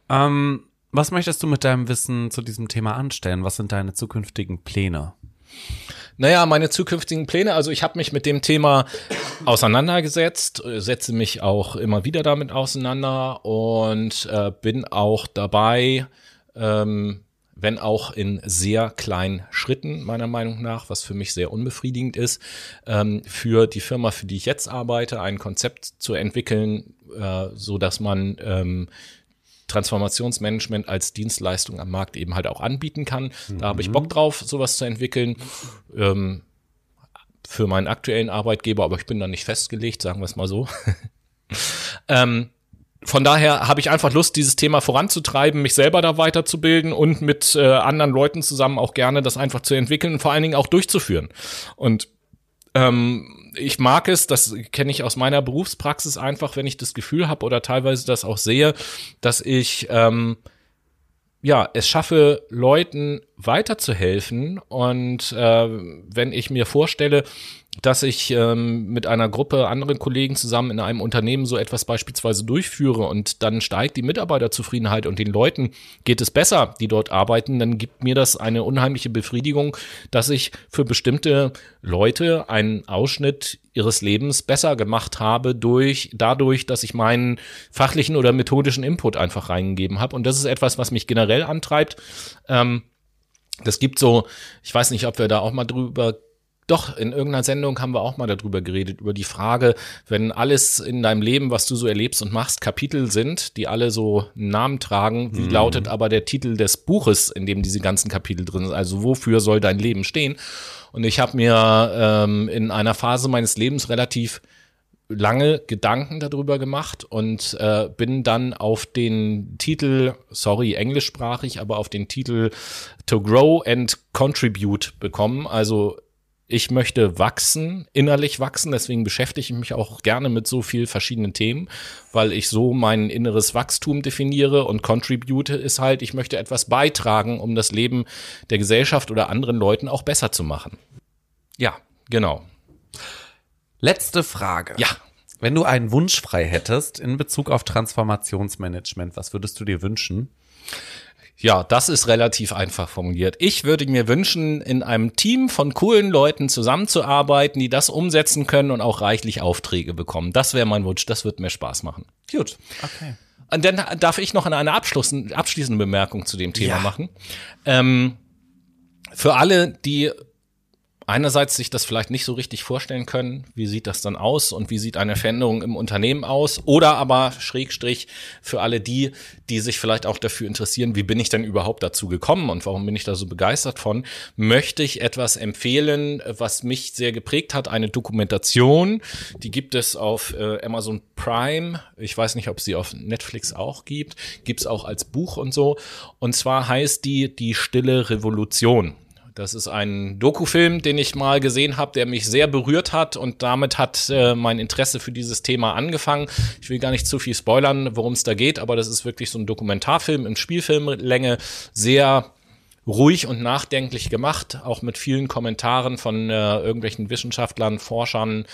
Ähm, was möchtest du mit deinem Wissen zu diesem Thema anstellen? Was sind deine zukünftigen Pläne? Naja, meine zukünftigen Pläne, also ich habe mich mit dem Thema auseinandergesetzt, äh, setze mich auch immer wieder damit auseinander und äh, bin auch dabei, ähm, wenn auch in sehr kleinen Schritten, meiner Meinung nach, was für mich sehr unbefriedigend ist, ähm, für die Firma, für die ich jetzt arbeite, ein Konzept zu entwickeln, äh, so dass man ähm, Transformationsmanagement als Dienstleistung am Markt eben halt auch anbieten kann. Da mhm. habe ich Bock drauf, sowas zu entwickeln. Ähm, für meinen aktuellen Arbeitgeber, aber ich bin da nicht festgelegt, sagen wir es mal so. ähm, von daher habe ich einfach Lust, dieses Thema voranzutreiben, mich selber da weiterzubilden und mit äh, anderen Leuten zusammen auch gerne das einfach zu entwickeln und vor allen Dingen auch durchzuführen. Und ähm, ich mag es, das kenne ich aus meiner Berufspraxis einfach, wenn ich das Gefühl habe oder teilweise das auch sehe, dass ich ähm, ja es schaffe, Leuten weiterzuhelfen. Und äh, wenn ich mir vorstelle, dass ich ähm, mit einer Gruppe anderen Kollegen zusammen in einem Unternehmen so etwas beispielsweise durchführe und dann steigt die Mitarbeiterzufriedenheit und den Leuten geht es besser, die dort arbeiten, dann gibt mir das eine unheimliche Befriedigung, dass ich für bestimmte Leute einen Ausschnitt ihres Lebens besser gemacht habe durch dadurch, dass ich meinen fachlichen oder methodischen Input einfach reingegeben habe und das ist etwas, was mich generell antreibt. Ähm, das gibt so, ich weiß nicht, ob wir da auch mal drüber doch, in irgendeiner Sendung haben wir auch mal darüber geredet, über die Frage, wenn alles in deinem Leben, was du so erlebst und machst, Kapitel sind, die alle so einen Namen tragen, wie mhm. lautet aber der Titel des Buches, in dem diese ganzen Kapitel drin sind? Also wofür soll dein Leben stehen? Und ich habe mir ähm, in einer Phase meines Lebens relativ lange Gedanken darüber gemacht und äh, bin dann auf den Titel, sorry, englischsprachig, aber auf den Titel To Grow and Contribute bekommen. Also ich möchte wachsen, innerlich wachsen, deswegen beschäftige ich mich auch gerne mit so viel verschiedenen Themen, weil ich so mein inneres Wachstum definiere und contribute ist halt, ich möchte etwas beitragen, um das Leben der Gesellschaft oder anderen Leuten auch besser zu machen. Ja, genau. Letzte Frage. Ja. Wenn du einen Wunsch frei hättest in Bezug auf Transformationsmanagement, was würdest du dir wünschen? Ja, das ist relativ einfach formuliert. Ich würde mir wünschen, in einem Team von coolen Leuten zusammenzuarbeiten, die das umsetzen können und auch reichlich Aufträge bekommen. Das wäre mein Wunsch. Das wird mir Spaß machen. Gut. Okay. Und dann darf ich noch eine abschließende Bemerkung zu dem Thema ja. machen. Ähm, für alle, die einerseits sich das vielleicht nicht so richtig vorstellen können, wie sieht das dann aus und wie sieht eine Veränderung im Unternehmen aus oder aber Schrägstrich für alle die, die sich vielleicht auch dafür interessieren, wie bin ich denn überhaupt dazu gekommen und warum bin ich da so begeistert von, möchte ich etwas empfehlen, was mich sehr geprägt hat, eine Dokumentation, die gibt es auf äh, Amazon Prime, ich weiß nicht, ob sie auf Netflix auch gibt, gibt es auch als Buch und so. Und zwar heißt die Die stille Revolution. Das ist ein Dokufilm, den ich mal gesehen habe, der mich sehr berührt hat und damit hat äh, mein Interesse für dieses Thema angefangen. Ich will gar nicht zu viel spoilern, worum es da geht, aber das ist wirklich so ein Dokumentarfilm in Spielfilmlänge, sehr ruhig und nachdenklich gemacht, auch mit vielen Kommentaren von äh, irgendwelchen Wissenschaftlern, Forschern,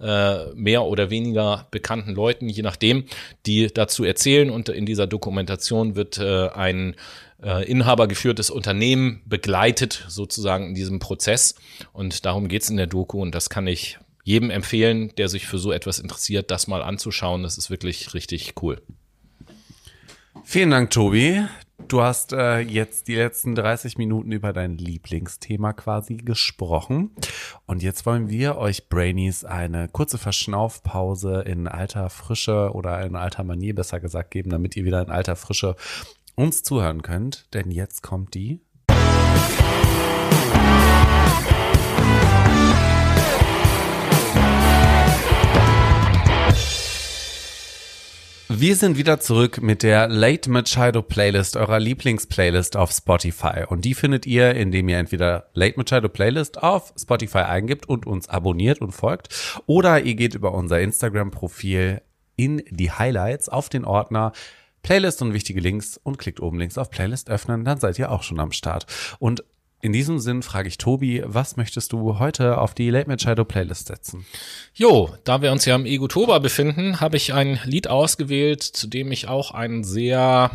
äh, mehr oder weniger bekannten Leuten, je nachdem, die dazu erzählen. Und in dieser Dokumentation wird äh, ein äh, inhabergeführtes Unternehmen begleitet sozusagen in diesem Prozess. Und darum geht's in der Doku und das kann ich jedem empfehlen, der sich für so etwas interessiert, das mal anzuschauen. Das ist wirklich richtig cool. Vielen Dank, Tobi. Du hast äh, jetzt die letzten 30 Minuten über dein Lieblingsthema quasi gesprochen. Und jetzt wollen wir euch Brainies eine kurze Verschnaufpause in alter Frische oder in alter Manier besser gesagt geben, damit ihr wieder in alter Frische uns zuhören könnt, denn jetzt kommt die Wir sind wieder zurück mit der Late Machado Playlist, eurer Lieblingsplaylist auf Spotify. Und die findet ihr, indem ihr entweder Late Machado Playlist auf Spotify eingibt und uns abonniert und folgt. Oder ihr geht über unser Instagram-Profil in die Highlights auf den Ordner Playlist und wichtige Links und klickt oben links auf Playlist öffnen, dann seid ihr auch schon am Start. Und in diesem Sinn frage ich Tobi, was möchtest du heute auf die Late Machado Playlist setzen? Jo, da wir uns ja im Ego-Tober befinden, habe ich ein Lied ausgewählt, zu dem ich auch einen sehr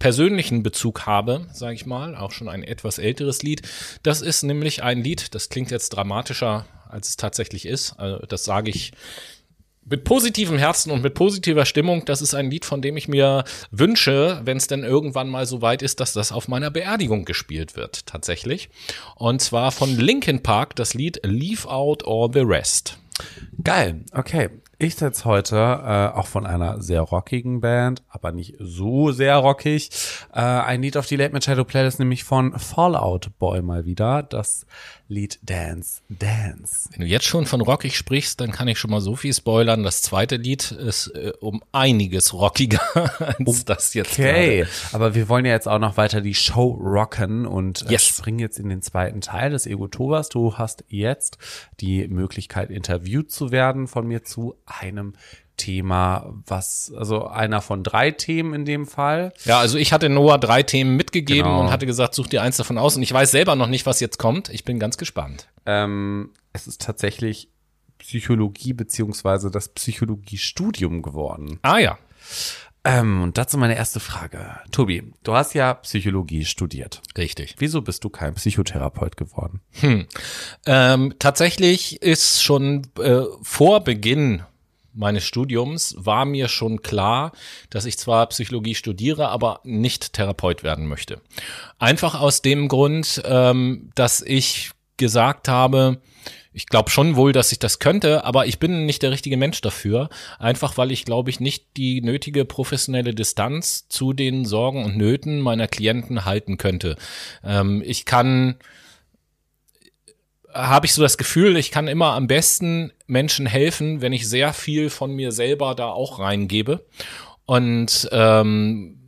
persönlichen Bezug habe, sage ich mal, auch schon ein etwas älteres Lied. Das ist nämlich ein Lied, das klingt jetzt dramatischer, als es tatsächlich ist. Also das sage ich mit positivem Herzen und mit positiver Stimmung. Das ist ein Lied, von dem ich mir wünsche, wenn es denn irgendwann mal so weit ist, dass das auf meiner Beerdigung gespielt wird, tatsächlich. Und zwar von Linkin Park, das Lied Leave Out All the Rest. Geil, okay. Ich setze heute äh, auch von einer sehr rockigen Band, aber nicht so sehr rockig, äh, ein Lied auf die Late Machado Playlist, nämlich von Fallout Boy mal wieder. Das Lied Dance, Dance. Wenn du jetzt schon von rockig sprichst, dann kann ich schon mal so viel spoilern. Das zweite Lied ist äh, um einiges rockiger als das jetzt. Okay, gerade. aber wir wollen ja jetzt auch noch weiter die Show rocken und äh, yes. springen jetzt in den zweiten Teil des Ego-Tobers. Du hast jetzt die Möglichkeit, interviewt zu werden von mir zu einem Thema, was, also einer von drei Themen in dem Fall. Ja, also ich hatte Noah drei Themen mitgegeben Genau. und hatte gesagt, such dir eins davon aus. Und ich weiß selber noch nicht, was jetzt kommt. Ich bin ganz gespannt. Ähm, es ist tatsächlich Psychologie beziehungsweise das Psychologiestudium geworden. Ah ja. Ähm, und dazu meine erste Frage. Tobi, du hast ja Psychologie studiert. Richtig. Wieso bist du kein Psychotherapeut geworden? Ähm, tatsächlich ist schon äh, vor Beginn meines Studiums war mir schon klar, dass ich zwar Psychologie studiere, aber nicht Therapeut werden möchte. Einfach aus dem Grund, ähm, dass ich gesagt habe, ich glaube schon wohl, dass ich das könnte, aber ich bin nicht der richtige Mensch dafür. Einfach weil ich, glaube ich, nicht die nötige professionelle Distanz zu den Sorgen und Nöten meiner Klienten halten könnte. Ähm, ich kann habe ich so das Gefühl, ich kann immer am besten Menschen helfen, wenn ich sehr viel von mir selber da auch reingebe und ähm,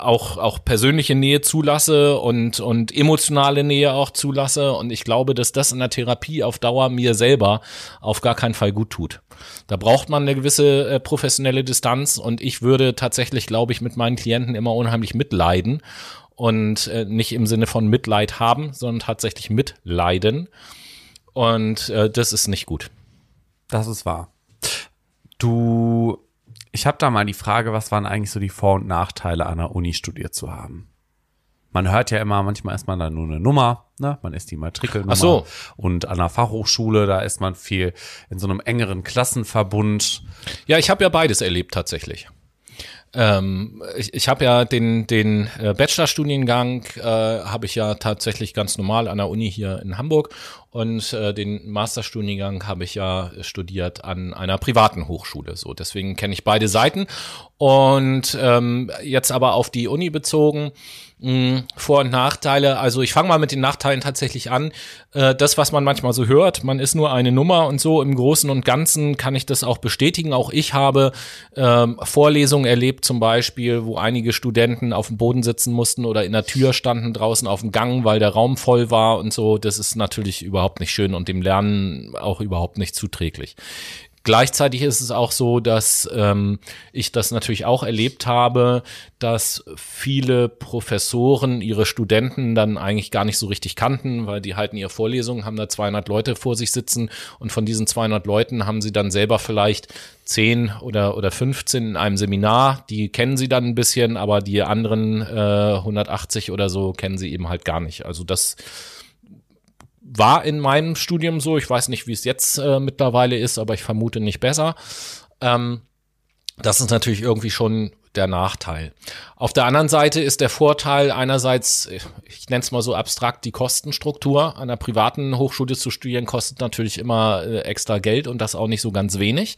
auch auch persönliche Nähe zulasse und und emotionale Nähe auch zulasse und ich glaube, dass das in der Therapie auf Dauer mir selber auf gar keinen Fall gut tut. Da braucht man eine gewisse äh, professionelle Distanz und ich würde tatsächlich, glaube ich, mit meinen Klienten immer unheimlich mitleiden und äh, nicht im Sinne von Mitleid haben, sondern tatsächlich mitleiden. Und äh, das ist nicht gut. Das ist wahr. Du, ich habe da mal die Frage, was waren eigentlich so die Vor- und Nachteile an der Uni studiert zu haben? Man hört ja immer, manchmal ist man da nur eine Nummer, ne? Man ist die Matrikelnummer. Ach so. Und an der Fachhochschule, da ist man viel in so einem engeren Klassenverbund. Ja, ich habe ja beides erlebt tatsächlich. Ähm, ich ich habe ja den, den äh, Bachelorstudiengang, äh, habe ich ja tatsächlich ganz normal an der Uni hier in Hamburg und äh, den Masterstudiengang habe ich ja studiert an einer privaten Hochschule. So, deswegen kenne ich beide Seiten. Und ähm, jetzt aber auf die Uni bezogen, mh, Vor- und Nachteile. Also ich fange mal mit den Nachteilen tatsächlich an. Äh, das, was man manchmal so hört, man ist nur eine Nummer und so. Im Großen und Ganzen kann ich das auch bestätigen. Auch ich habe ähm, Vorlesungen erlebt, zum Beispiel, wo einige Studenten auf dem Boden sitzen mussten oder in der Tür standen draußen auf dem Gang, weil der Raum voll war und so. Das ist natürlich überhaupt nicht schön und dem Lernen auch überhaupt nicht zuträglich. Gleichzeitig ist es auch so, dass ähm, ich das natürlich auch erlebt habe, dass viele Professoren ihre Studenten dann eigentlich gar nicht so richtig kannten, weil die halten ihre Vorlesungen, haben da 200 Leute vor sich sitzen und von diesen 200 Leuten haben sie dann selber vielleicht 10 oder, oder 15 in einem Seminar. Die kennen sie dann ein bisschen, aber die anderen äh, 180 oder so kennen sie eben halt gar nicht. Also das war in meinem Studium so. Ich weiß nicht, wie es jetzt äh, mittlerweile ist, aber ich vermute nicht besser. Ähm, das ist natürlich irgendwie schon der Nachteil. Auf der anderen Seite ist der Vorteil einerseits, ich nenne es mal so abstrakt, die Kostenstruktur. An einer privaten Hochschule zu studieren kostet natürlich immer äh, extra Geld und das auch nicht so ganz wenig.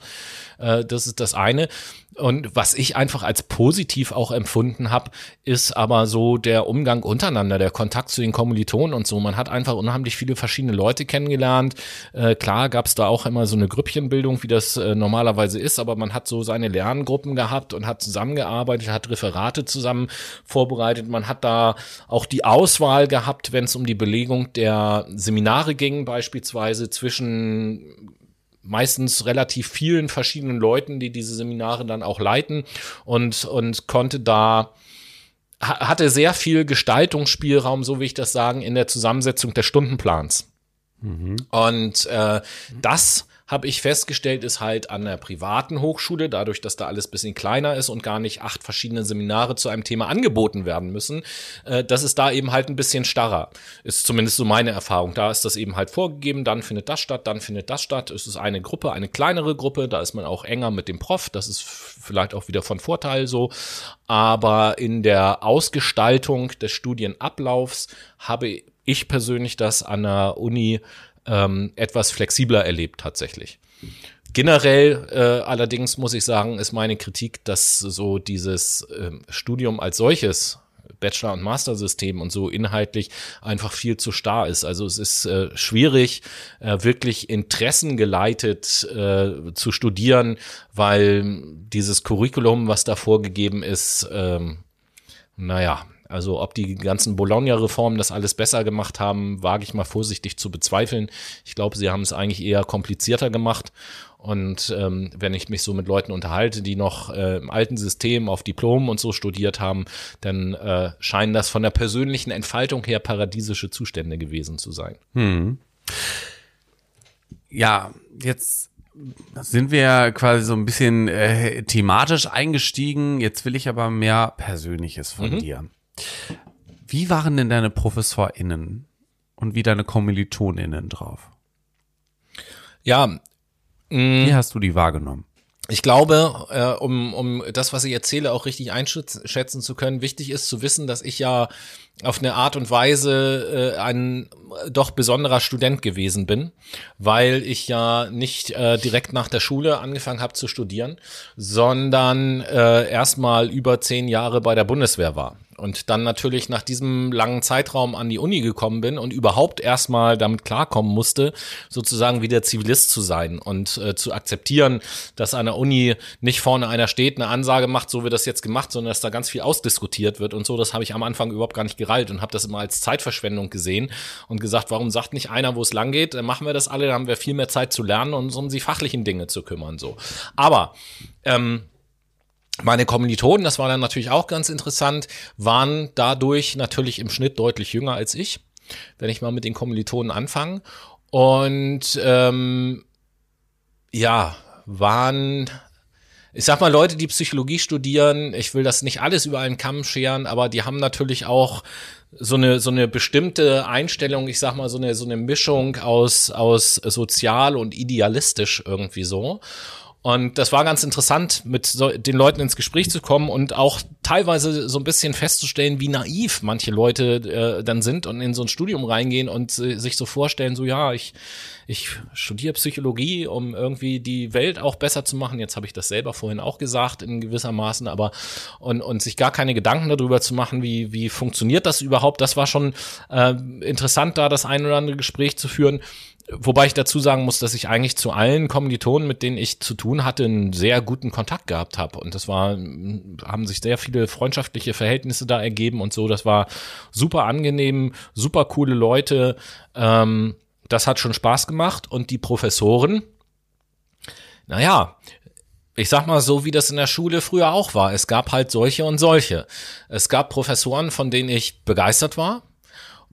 Äh, das ist das eine. Und was ich einfach als positiv auch empfunden habe, ist aber so der Umgang untereinander, der Kontakt zu den Kommilitonen und so. Man hat einfach unheimlich viele verschiedene Leute kennengelernt. Äh, klar gab es da auch immer so eine Grüppchenbildung, wie das äh, normalerweise ist, aber man hat so seine Lerngruppen gehabt und hat zusammengearbeitet, hat Referate zusammen vorbereitet. Man hat da auch die Auswahl gehabt, wenn es um die Belegung der Seminare ging, beispielsweise zwischen meistens relativ vielen verschiedenen Leuten, die diese Seminare dann auch leiten und, und konnte da ha- hatte sehr viel Gestaltungsspielraum, so wie ich das sagen, in der Zusammensetzung des Stundenplans. Und äh, das habe ich festgestellt, ist halt an der privaten Hochschule, dadurch, dass da alles bisschen kleiner ist und gar nicht acht verschiedene Seminare zu einem Thema angeboten werden müssen, äh, das ist da eben halt ein bisschen starrer. Ist zumindest so meine Erfahrung. Da ist das eben halt vorgegeben, dann findet das statt, dann findet das statt. Es ist eine Gruppe, eine kleinere Gruppe, da ist man auch enger mit dem Prof, das ist vielleicht auch wieder von Vorteil so. Aber in der Ausgestaltung des Studienablaufs habe ich persönlich das an der Uni ähm, etwas flexibler erlebt tatsächlich. Generell äh, allerdings muss ich sagen, ist meine Kritik, dass so dieses ähm, Studium als solches Bachelor- und Master-System und so inhaltlich einfach viel zu starr ist. Also es ist äh, schwierig, äh, wirklich interessengeleitet äh, zu studieren, weil dieses Curriculum, was da vorgegeben ist, ähm, naja, also ob die ganzen Bologna-Reformen das alles besser gemacht haben, wage ich mal vorsichtig zu bezweifeln. Ich glaube, sie haben es eigentlich eher komplizierter gemacht. Und ähm, wenn ich mich so mit Leuten unterhalte, die noch äh, im alten System auf Diplom und so studiert haben, dann äh, scheinen das von der persönlichen Entfaltung her paradiesische Zustände gewesen zu sein. Hm. Ja, jetzt sind wir quasi so ein bisschen äh, thematisch eingestiegen. Jetzt will ich aber mehr Persönliches von Mhm. dir. Wie waren denn deine ProfessorInnen und wie deine KommilitonInnen drauf? Ja, mh, Wie hast du die wahrgenommen? Ich glaube, äh, um, um das, was ich erzähle, auch richtig einschätzen zu können, wichtig ist zu wissen, dass ich ja auf eine Art und Weise äh, ein doch besonderer Student gewesen bin, weil ich ja nicht äh, direkt nach der Schule angefangen habe zu studieren, sondern äh, erstmal über zehn Jahre bei der Bundeswehr war und dann natürlich nach diesem langen Zeitraum an die Uni gekommen bin und überhaupt erstmal damit klarkommen musste, sozusagen wieder Zivilist zu sein und äh, zu akzeptieren, dass an der Uni nicht vorne einer steht, eine Ansage macht, so wird das jetzt gemacht, sondern dass da ganz viel ausdiskutiert wird und so. Das habe ich am Anfang überhaupt gar nicht gereilt und habe das immer als Zeitverschwendung gesehen und gesagt, warum sagt nicht einer, wo es lang geht, dann machen wir das alle, dann haben wir viel mehr Zeit zu lernen und uns um die fachlichen Dinge zu kümmern. So. Aber ähm, meine Kommilitonen, das war dann natürlich auch ganz interessant, waren dadurch natürlich im Schnitt deutlich jünger als ich, wenn ich mal mit den Kommilitonen anfange. Und ähm, ja, waren, ich sag mal, Leute, die Psychologie studieren, ich will das nicht alles über einen Kamm scheren, aber die haben natürlich auch so eine so eine bestimmte Einstellung, ich sag mal so eine so eine Mischung aus aus sozial und idealistisch irgendwie so. Und das war ganz interessant, mit so, den Leuten ins Gespräch zu kommen und auch teilweise so ein bisschen festzustellen, wie naiv manche Leute äh, dann sind und in so ein Studium reingehen und äh, sich so vorstellen, so ja, ich, ich studiere Psychologie, um irgendwie die Welt auch besser zu machen. Jetzt habe ich das selber vorhin auch gesagt, in gewissermaßen, aber und, und sich gar keine Gedanken darüber zu machen, wie, wie funktioniert das überhaupt. Das war schon äh, interessant, da das ein oder andere Gespräch zu führen. Wobei ich dazu sagen muss, dass ich eigentlich zu allen Kommilitonen, mit denen ich zu tun hatte, einen sehr guten Kontakt gehabt habe. Und das war, haben sich sehr viele freundschaftliche Verhältnisse da ergeben und so. Das war super angenehm, super coole Leute. Ähm, das hat schon Spaß gemacht. Und die Professoren, naja, ich sag mal so, wie das in der Schule früher auch war. Es gab halt solche und solche. Es gab Professoren, von denen ich begeistert war.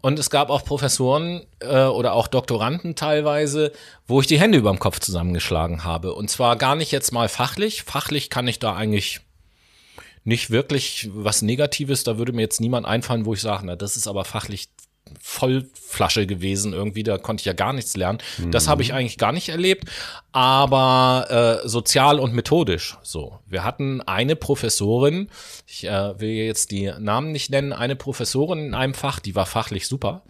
Und es gab auch Professoren äh, oder auch Doktoranden teilweise, wo ich die Hände überm Kopf zusammengeschlagen habe. Und zwar gar nicht jetzt mal fachlich. Fachlich kann ich da eigentlich nicht wirklich was Negatives. Da würde mir jetzt niemand einfallen, wo ich sage, na, das ist aber fachlich Vollflasche gewesen irgendwie, da konnte ich ja gar nichts lernen. Das habe ich eigentlich gar nicht erlebt, aber äh, sozial und methodisch so. Wir hatten eine Professorin, ich äh, will jetzt die Namen nicht nennen, eine Professorin in einem Fach, die war fachlich super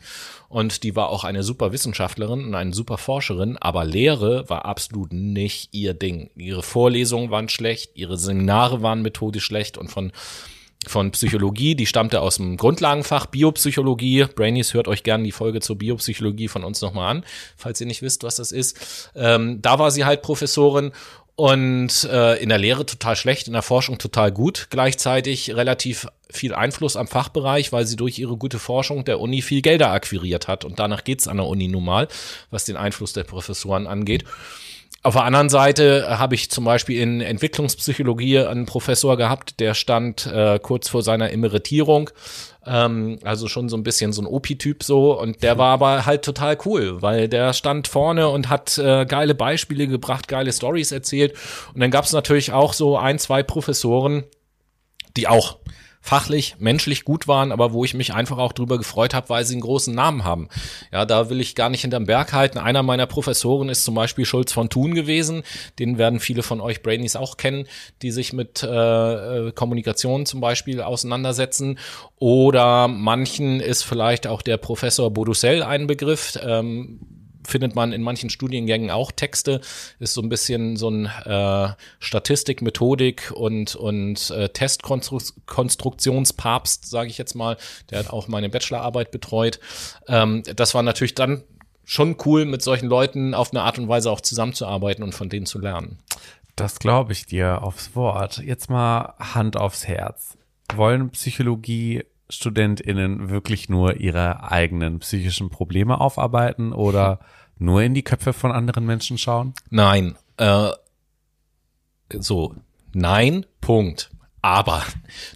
und die war auch eine super Wissenschaftlerin und eine super Forscherin, aber Lehre war absolut nicht ihr Ding. Ihre Vorlesungen waren schlecht, ihre Seminare waren methodisch schlecht und von von Psychologie, die stammte aus dem Grundlagenfach Biopsychologie. Brainies hört euch gerne die Folge zur Biopsychologie von uns nochmal an, falls ihr nicht wisst, was das ist. Ähm, da war sie halt Professorin und äh, in der Lehre total schlecht, in der Forschung total gut, gleichzeitig relativ viel Einfluss am Fachbereich, weil sie durch ihre gute Forschung der Uni viel Gelder akquiriert hat. Und danach geht's an der Uni nun mal, was den Einfluss der Professoren angeht. Auf der anderen Seite habe ich zum Beispiel in Entwicklungspsychologie einen Professor gehabt, der stand äh, kurz vor seiner Emeritierung, ähm, also schon so ein bisschen so ein Opi-Typ so. Und der war aber halt total cool, weil der stand vorne und hat äh, geile Beispiele gebracht, geile Stories erzählt. Und dann gab es natürlich auch so ein, zwei Professoren, die auch fachlich, menschlich gut waren, aber wo ich mich einfach auch drüber gefreut habe, weil sie einen großen Namen haben. Ja, da will ich gar nicht hinterm Berg halten. Einer meiner Professoren ist zum Beispiel Schulz von Thun gewesen. Den werden viele von euch Brainies auch kennen, die sich mit äh, Kommunikation zum Beispiel auseinandersetzen. Oder manchen ist vielleicht auch der Professor Bodussel ein Begriff. Ähm, findet man in manchen Studiengängen auch Texte, ist so ein bisschen so ein äh, Statistik, Methodik und, und äh, Testkonstruktionspapst, sage ich jetzt mal. Der hat auch meine Bachelorarbeit betreut. Ähm, das war natürlich dann schon cool, mit solchen Leuten auf eine Art und Weise auch zusammenzuarbeiten und von denen zu lernen. Das glaube ich dir aufs Wort. Jetzt mal Hand aufs Herz. Wollen Psychologie StudentInnen wirklich nur ihre eigenen psychischen Probleme aufarbeiten oder nur in die Köpfe von anderen Menschen schauen? Nein, Äh, so, nein, Punkt. Aber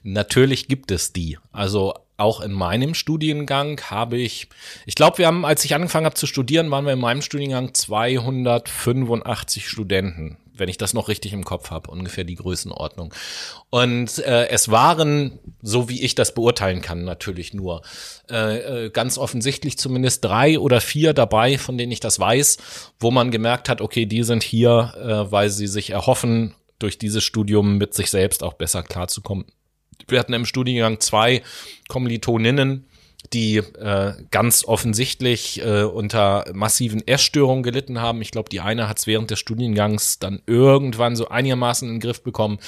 natürlich gibt es die. Also auch in meinem Studiengang habe ich, ich glaube, wir haben, als ich angefangen habe zu studieren, waren wir in meinem Studiengang 285 Studenten, wenn ich das noch richtig im Kopf habe, ungefähr die Größenordnung. Und äh, es waren, so wie ich das beurteilen kann, natürlich nur äh, äh, ganz offensichtlich zumindest drei oder vier dabei, von denen ich das weiß, wo man gemerkt hat, okay, die sind hier, äh, weil sie sich erhoffen, durch dieses Studium mit sich selbst auch besser klarzukommen. Wir hatten im Studiengang zwei Kommilitoninnen, die äh, ganz offensichtlich äh, unter massiven Essstörungen gelitten haben. Ich glaube, die eine hat es während des Studiengangs dann irgendwann so einigermaßen in den Griff bekommen.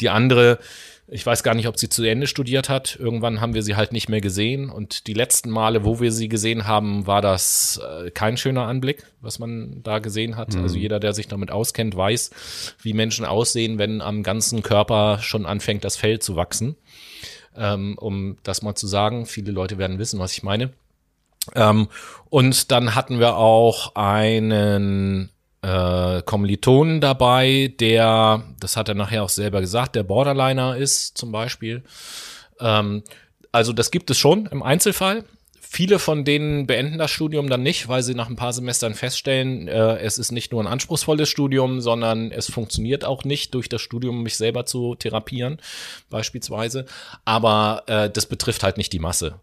Die andere ich weiß gar nicht, ob sie zu Ende studiert hat. Irgendwann haben wir sie halt nicht mehr gesehen. Und die letzten Male, wo wir sie gesehen haben, war das äh, kein schöner Anblick, was man da gesehen hat. Mhm. Also jeder, der sich damit auskennt, weiß, wie Menschen aussehen, wenn am ganzen Körper schon anfängt, das Fell zu wachsen. Ähm, um das mal zu sagen, viele Leute werden wissen, was ich meine. Ähm, und dann hatten wir auch einen äh, Kommilitonen dabei, der, das hat er nachher auch selber gesagt, der Borderliner ist zum Beispiel. Ähm, also das gibt es schon im Einzelfall. Viele von denen beenden das Studium dann nicht, weil sie nach ein paar Semestern feststellen, äh, es ist nicht nur ein anspruchsvolles Studium, sondern es funktioniert auch nicht durch das Studium, mich selber zu therapieren, beispielsweise. Aber äh, das betrifft halt nicht die Masse.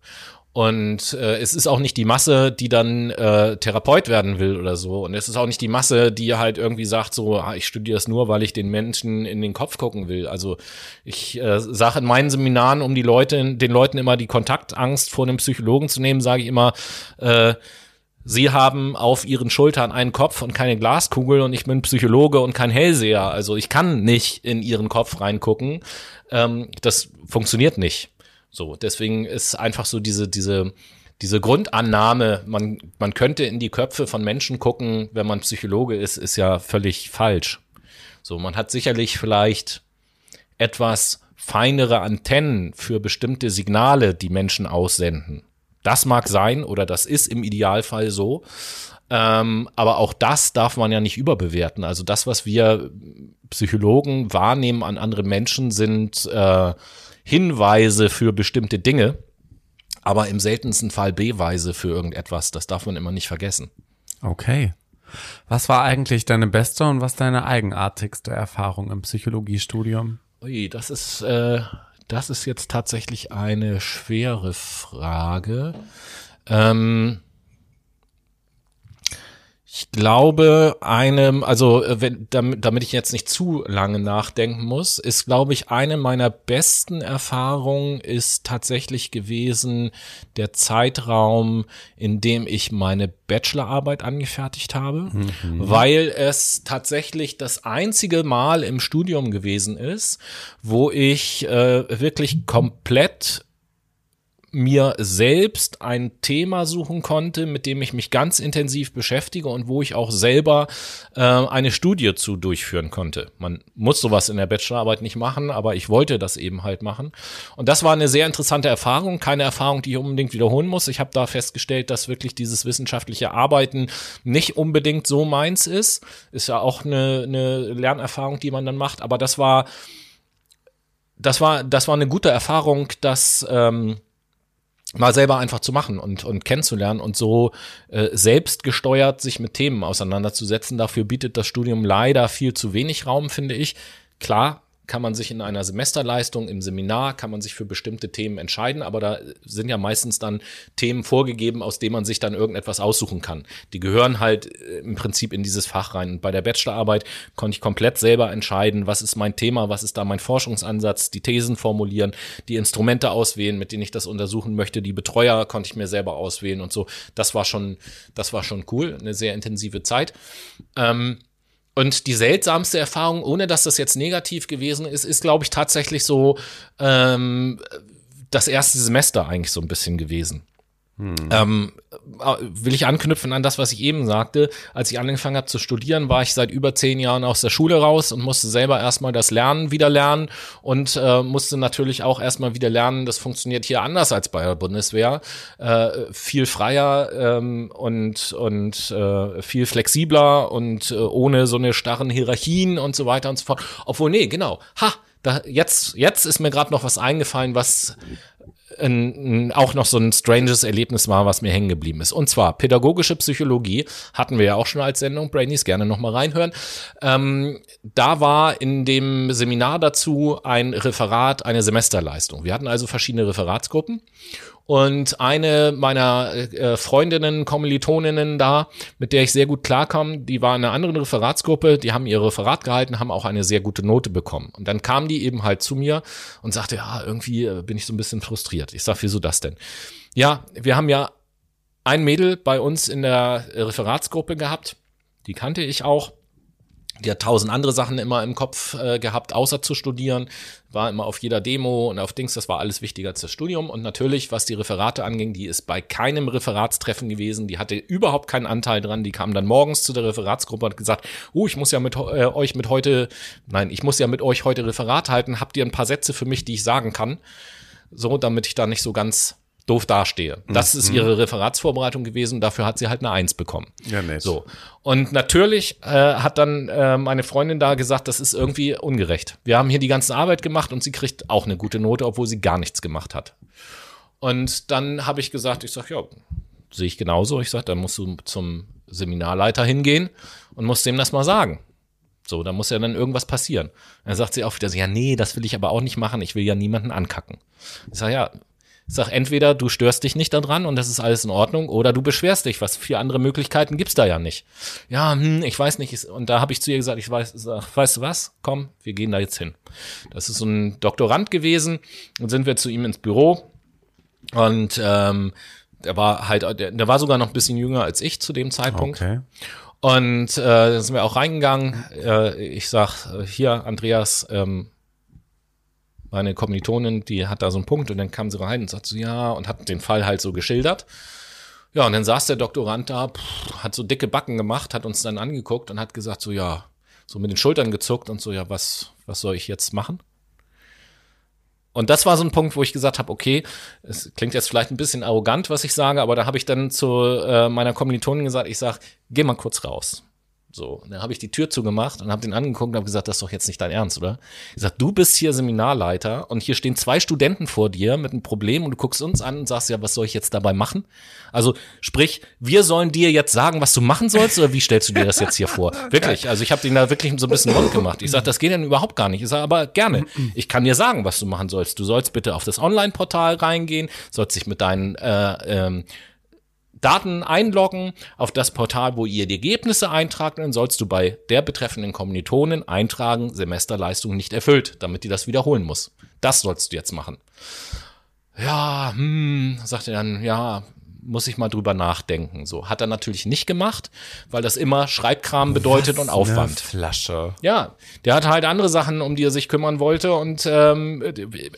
Und äh, es ist auch nicht die Masse, die dann äh, Therapeut werden will oder so. Und es ist auch nicht die Masse, die halt irgendwie sagt, so, ah, ich studiere das nur, weil ich den Menschen in den Kopf gucken will. Also ich äh, sage in meinen Seminaren, um die Leute, den Leuten immer die Kontaktangst vor einem Psychologen zu nehmen, sage ich immer, äh, Sie haben auf ihren Schultern einen Kopf und keine Glaskugel und ich bin Psychologe und kein Hellseher. Also ich kann nicht in ihren Kopf reingucken. Ähm, das funktioniert nicht. So, deswegen ist einfach so diese, diese, diese Grundannahme, man, man könnte in die Köpfe von Menschen gucken, wenn man Psychologe ist, ist ja völlig falsch. So, man hat sicherlich vielleicht etwas feinere Antennen für bestimmte Signale, die Menschen aussenden. Das mag sein oder das ist im Idealfall so. Ähm, aber auch das darf man ja nicht überbewerten. Also das, was wir Psychologen wahrnehmen an anderen Menschen, sind äh, Hinweise für bestimmte Dinge, aber im seltensten Fall Beweise für irgendetwas. Das darf man immer nicht vergessen. Okay. Was war eigentlich deine beste und was deine eigenartigste Erfahrung im Psychologiestudium? Ui, das ist, äh, das ist jetzt tatsächlich eine schwere Frage. Ähm, ich glaube, einem, also äh, wenn, damit, damit ich jetzt nicht zu lange nachdenken muss, ist, glaube ich, eine meiner besten Erfahrungen ist tatsächlich gewesen der Zeitraum, in dem ich meine Bachelorarbeit angefertigt habe, mhm. weil es tatsächlich das einzige Mal im Studium gewesen ist, wo ich äh, wirklich komplett mir selbst ein Thema suchen konnte, mit dem ich mich ganz intensiv beschäftige und wo ich auch selber äh, eine Studie zu durchführen konnte. Man muss sowas in der Bachelorarbeit nicht machen, aber ich wollte das eben halt machen. Und das war eine sehr interessante Erfahrung, keine Erfahrung, die ich unbedingt wiederholen muss. Ich habe da festgestellt, dass wirklich dieses wissenschaftliche Arbeiten nicht unbedingt so meins ist. Ist ja auch eine, eine Lernerfahrung, die man dann macht, aber das war das war, das war eine gute Erfahrung, dass ähm, mal selber einfach zu machen und, und kennenzulernen und so äh, selbst gesteuert sich mit Themen auseinanderzusetzen. Dafür bietet das Studium leider viel zu wenig Raum, finde ich. Klar, kann man sich in einer Semesterleistung, im Seminar, kann man sich für bestimmte Themen entscheiden, aber da sind ja meistens dann Themen vorgegeben, aus denen man sich dann irgendetwas aussuchen kann. Die gehören halt äh, im Prinzip in dieses Fach rein. Und bei der Bachelorarbeit konnte ich komplett selber entscheiden, was ist mein Thema, was ist da mein Forschungsansatz, die Thesen formulieren, die Instrumente auswählen, mit denen ich das untersuchen möchte, die Betreuer konnte ich mir selber auswählen und so. Das war schon, das war schon cool, eine sehr intensive Zeit. Ähm, und die seltsamste Erfahrung, ohne dass das jetzt negativ gewesen ist, ist, glaube ich, tatsächlich so ähm, das erste Semester eigentlich so ein bisschen gewesen. Ähm, äh, will ich anknüpfen an das, was ich eben sagte. Als ich angefangen habe zu studieren, war ich seit über zehn Jahren aus der Schule raus und musste selber erstmal das Lernen wieder lernen und äh, musste natürlich auch erstmal wieder lernen, das funktioniert hier anders als bei der Bundeswehr. Äh, viel freier ähm, und, und äh, viel flexibler und äh, ohne so eine starren Hierarchien und so weiter und so fort. Obwohl, nee, genau. Ha, da, jetzt, jetzt ist mir gerade noch was eingefallen, was ein, auch noch so ein stranges Erlebnis war, was mir hängen geblieben ist. Und zwar pädagogische Psychologie hatten wir ja auch schon als Sendung, Brainies, gerne noch mal reinhören. Ähm, da war in dem Seminar dazu ein Referat, eine Semesterleistung. Wir hatten also verschiedene Referatsgruppen und eine meiner äh, Freundinnen, Kommilitoninnen da, mit der ich sehr gut klarkam, die war in einer anderen Referatsgruppe, die haben ihr Referat gehalten, haben auch eine sehr gute Note bekommen. Und dann kam die eben halt zu mir und sagte, ja, irgendwie äh, bin ich so ein bisschen frustriert. Ich sag, wieso das denn? Ja, wir haben ja ein Mädel bei uns in der Referatsgruppe gehabt, die kannte ich auch. Die hat tausend andere Sachen immer im Kopf äh, gehabt, außer zu studieren. War immer auf jeder Demo und auf Dings, das war alles wichtiger als das Studium. Und natürlich, was die Referate anging, die ist bei keinem Referatstreffen gewesen. Die hatte überhaupt keinen Anteil dran. Die kam dann morgens zu der Referatsgruppe und hat gesagt, oh, ich muss ja mit äh, euch mit heute, nein, ich muss ja mit euch heute Referat halten. Habt ihr ein paar Sätze für mich, die ich sagen kann? So, damit ich da nicht so ganz doof dastehe. Das ist ihre Referatsvorbereitung gewesen. Dafür hat sie halt eine Eins bekommen. Ja, nett. So. Und natürlich äh, hat dann äh, meine Freundin da gesagt, das ist irgendwie ungerecht. Wir haben hier die ganze Arbeit gemacht und sie kriegt auch eine gute Note, obwohl sie gar nichts gemacht hat. Und dann habe ich gesagt, ich sag ja, sehe ich genauso. Ich sag, dann musst du zum Seminarleiter hingehen und musst dem das mal sagen. So, da muss ja dann irgendwas passieren. Dann sagt sie auch wieder so, ja, nee, das will ich aber auch nicht machen. Ich will ja niemanden ankacken. Ich sag, ja, sag, entweder du störst dich nicht daran und das ist alles in Ordnung, oder du beschwerst dich. Was für andere Möglichkeiten gibt's da ja nicht. Ja, hm, ich weiß nicht. Und da habe ich zu ihr gesagt, ich weiß, sag, weißt du was? Komm, wir gehen da jetzt hin. Das ist so ein Doktorand gewesen. Und sind wir zu ihm ins Büro. Und ähm, der war halt, der, der war sogar noch ein bisschen jünger als ich zu dem Zeitpunkt. Okay. Und äh, dann sind wir auch reingegangen. Äh, ich sag, hier, Andreas, ähm, meine Kommilitonin, die hat da so einen Punkt und dann kam sie rein und sagt so, ja, und hat den Fall halt so geschildert. Ja, und dann saß der Doktorand da, pff, hat so dicke Backen gemacht, hat uns dann angeguckt und hat gesagt so, ja, so mit den Schultern gezuckt und so, ja, was, was soll ich jetzt machen? Und das war so ein Punkt, wo ich gesagt habe, okay, es klingt jetzt vielleicht ein bisschen arrogant, was ich sage, aber da habe ich dann zu äh, meiner Kommilitonin gesagt, ich sag, geh mal kurz raus. So, und dann habe ich die Tür zugemacht und habe den angeguckt und habe gesagt, das ist doch jetzt nicht dein Ernst, oder? Ich sag, du bist hier Seminarleiter und hier stehen zwei Studenten vor dir mit einem Problem und du guckst uns an und sagst, ja, was soll ich jetzt dabei machen? Also, sprich, wir sollen dir jetzt sagen, was du machen sollst oder wie stellst du dir das jetzt hier vor? Wirklich, also ich habe den da wirklich so ein bisschen rund gemacht. Ich sag, das geht dann überhaupt gar nicht. Ich sag, aber gerne. Ich kann dir sagen, was du machen sollst. Du sollst bitte auf das Online-Portal reingehen, sollst dich mit deinen äh, ähm, Daten einloggen auf das Portal, wo ihr die Ergebnisse eintragt, dann sollst du bei der betreffenden Kommilitonin eintragen, Semesterleistung nicht erfüllt, damit die das wiederholen muss. Das sollst du jetzt machen. Ja, hm, sagt er dann, ja, muss ich mal drüber nachdenken. So hat er natürlich nicht gemacht, weil das immer Schreibkram bedeutet Was und Aufwand. Eine Flasche. Ja, der hat halt andere Sachen, um die er sich kümmern wollte. Und ähm,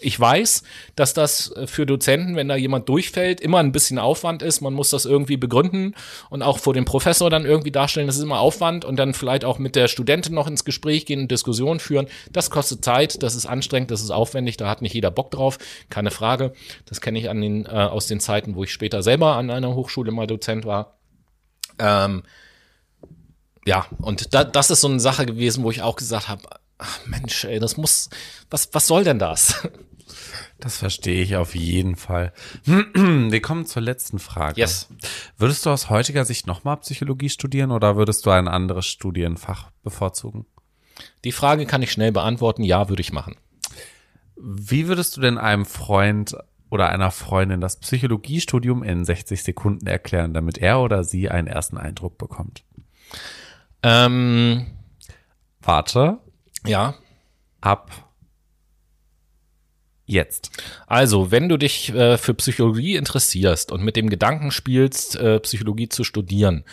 ich weiß, dass das für Dozenten, wenn da jemand durchfällt, immer ein bisschen Aufwand ist. Man muss das irgendwie begründen und auch vor dem Professor dann irgendwie darstellen. Das ist immer Aufwand und dann vielleicht auch mit der Studentin noch ins Gespräch gehen und Diskussionen führen. Das kostet Zeit, das ist anstrengend, das ist aufwendig. Da hat nicht jeder Bock drauf, keine Frage. Das kenne ich an den, äh, aus den Zeiten, wo ich später selber an einer Hochschule mal Dozent war. Ähm, ja, und da, das ist so eine Sache gewesen, wo ich auch gesagt habe, Mensch, ey, das muss, was, was soll denn das? Das verstehe ich auf jeden Fall. Wir kommen zur letzten Frage. Yes. Würdest du aus heutiger Sicht nochmal Psychologie studieren oder würdest du ein anderes Studienfach bevorzugen? Die Frage kann ich schnell beantworten, ja, würde ich machen. Wie würdest du denn einem Freund oder einer Freundin das Psychologiestudium in 60 Sekunden erklären, damit er oder sie einen ersten Eindruck bekommt? Ähm, Warte, ja, ab jetzt. Also, wenn du dich äh, für Psychologie interessierst und mit dem Gedanken spielst, äh, Psychologie zu studieren,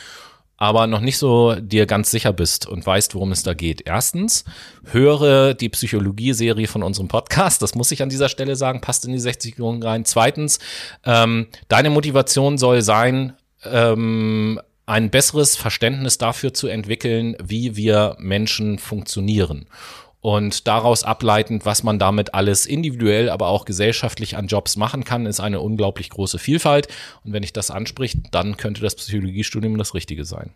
aber noch nicht so dir ganz sicher bist und weißt, worum es da geht. Erstens, höre die Psychologie-Serie von unserem Podcast. Das muss ich an dieser Stelle sagen, passt in die 60 Sekunden rein. Zweitens, ähm, deine Motivation soll sein, ähm, ein besseres Verständnis dafür zu entwickeln, wie wir Menschen funktionieren und daraus ableitend, was man damit alles individuell, aber auch gesellschaftlich an Jobs machen kann, ist eine unglaublich große Vielfalt. Und wenn ich das anspricht, dann könnte das Psychologiestudium das Richtige sein.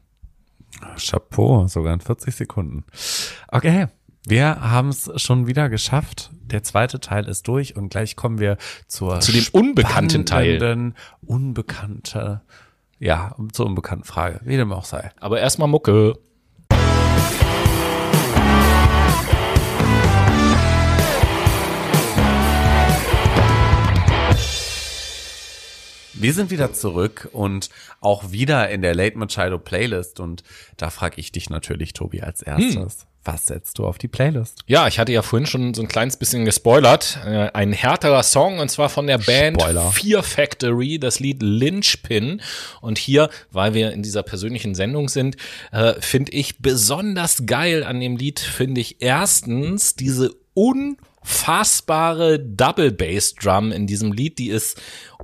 Chapeau, sogar in 40 Sekunden. Okay, wir haben es schon wieder geschafft. Der zweite Teil ist durch und gleich kommen wir zur zu dem unbekannten Teil. Unbekannte, ja, zur unbekannten Frage, wie dem auch sei. Aber erstmal Mucke. Wir sind wieder zurück und auch wieder in der Late Machado Playlist und da frage ich dich natürlich, Tobi, als erstes. Hm. Was setzt du auf die Playlist? Ja, ich hatte ja vorhin schon so ein kleines bisschen gespoilert. Äh, ein härterer Song und zwar von der Band Spoiler. Fear Factory, das Lied Lynchpin. Und hier, weil wir in dieser persönlichen Sendung sind, äh, finde ich besonders geil an dem Lied, finde ich erstens diese un unfassbare Double Bass Drum in diesem Lied, die ist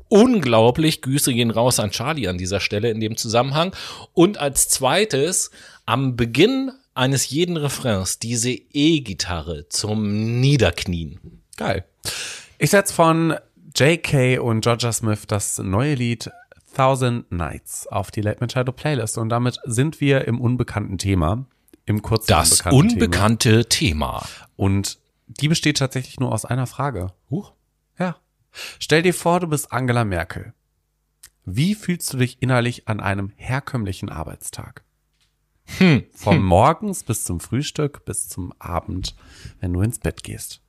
unglaublich. Grüße gehen raus an Charlie an dieser Stelle in dem Zusammenhang. Und als zweites, am Beginn eines jeden Refrains diese E-Gitarre zum Niederknien. Geil. Ich setze von JK und Georgia Smith das neue Lied Thousand Nights auf die Late Machado Playlist und damit sind wir im unbekannten Thema, im kurzen das unbekannte Thema. Thema. Und die besteht tatsächlich nur aus einer Frage. Huch. Ja. Stell dir vor, du bist Angela Merkel. Wie fühlst du dich innerlich an einem herkömmlichen Arbeitstag? Hm. Vom hm. Morgens bis zum Frühstück bis zum Abend, wenn du ins Bett gehst.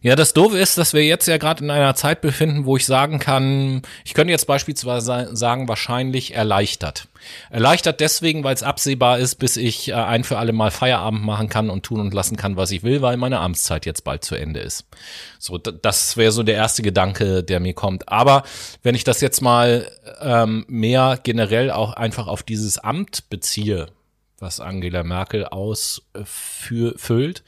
Ja, das Doofe ist, dass wir jetzt ja gerade in einer Zeit befinden, wo ich sagen kann, ich könnte jetzt beispielsweise sagen, wahrscheinlich erleichtert. Erleichtert deswegen, weil es absehbar ist, bis ich äh, ein für alle Mal Feierabend machen kann und tun und lassen kann, was ich will, weil meine Amtszeit jetzt bald zu Ende ist. So, das wäre so der erste Gedanke, der mir kommt. Aber wenn ich das jetzt mal ähm, mehr generell auch einfach auf dieses Amt beziehe, was Angela Merkel ausfüllt,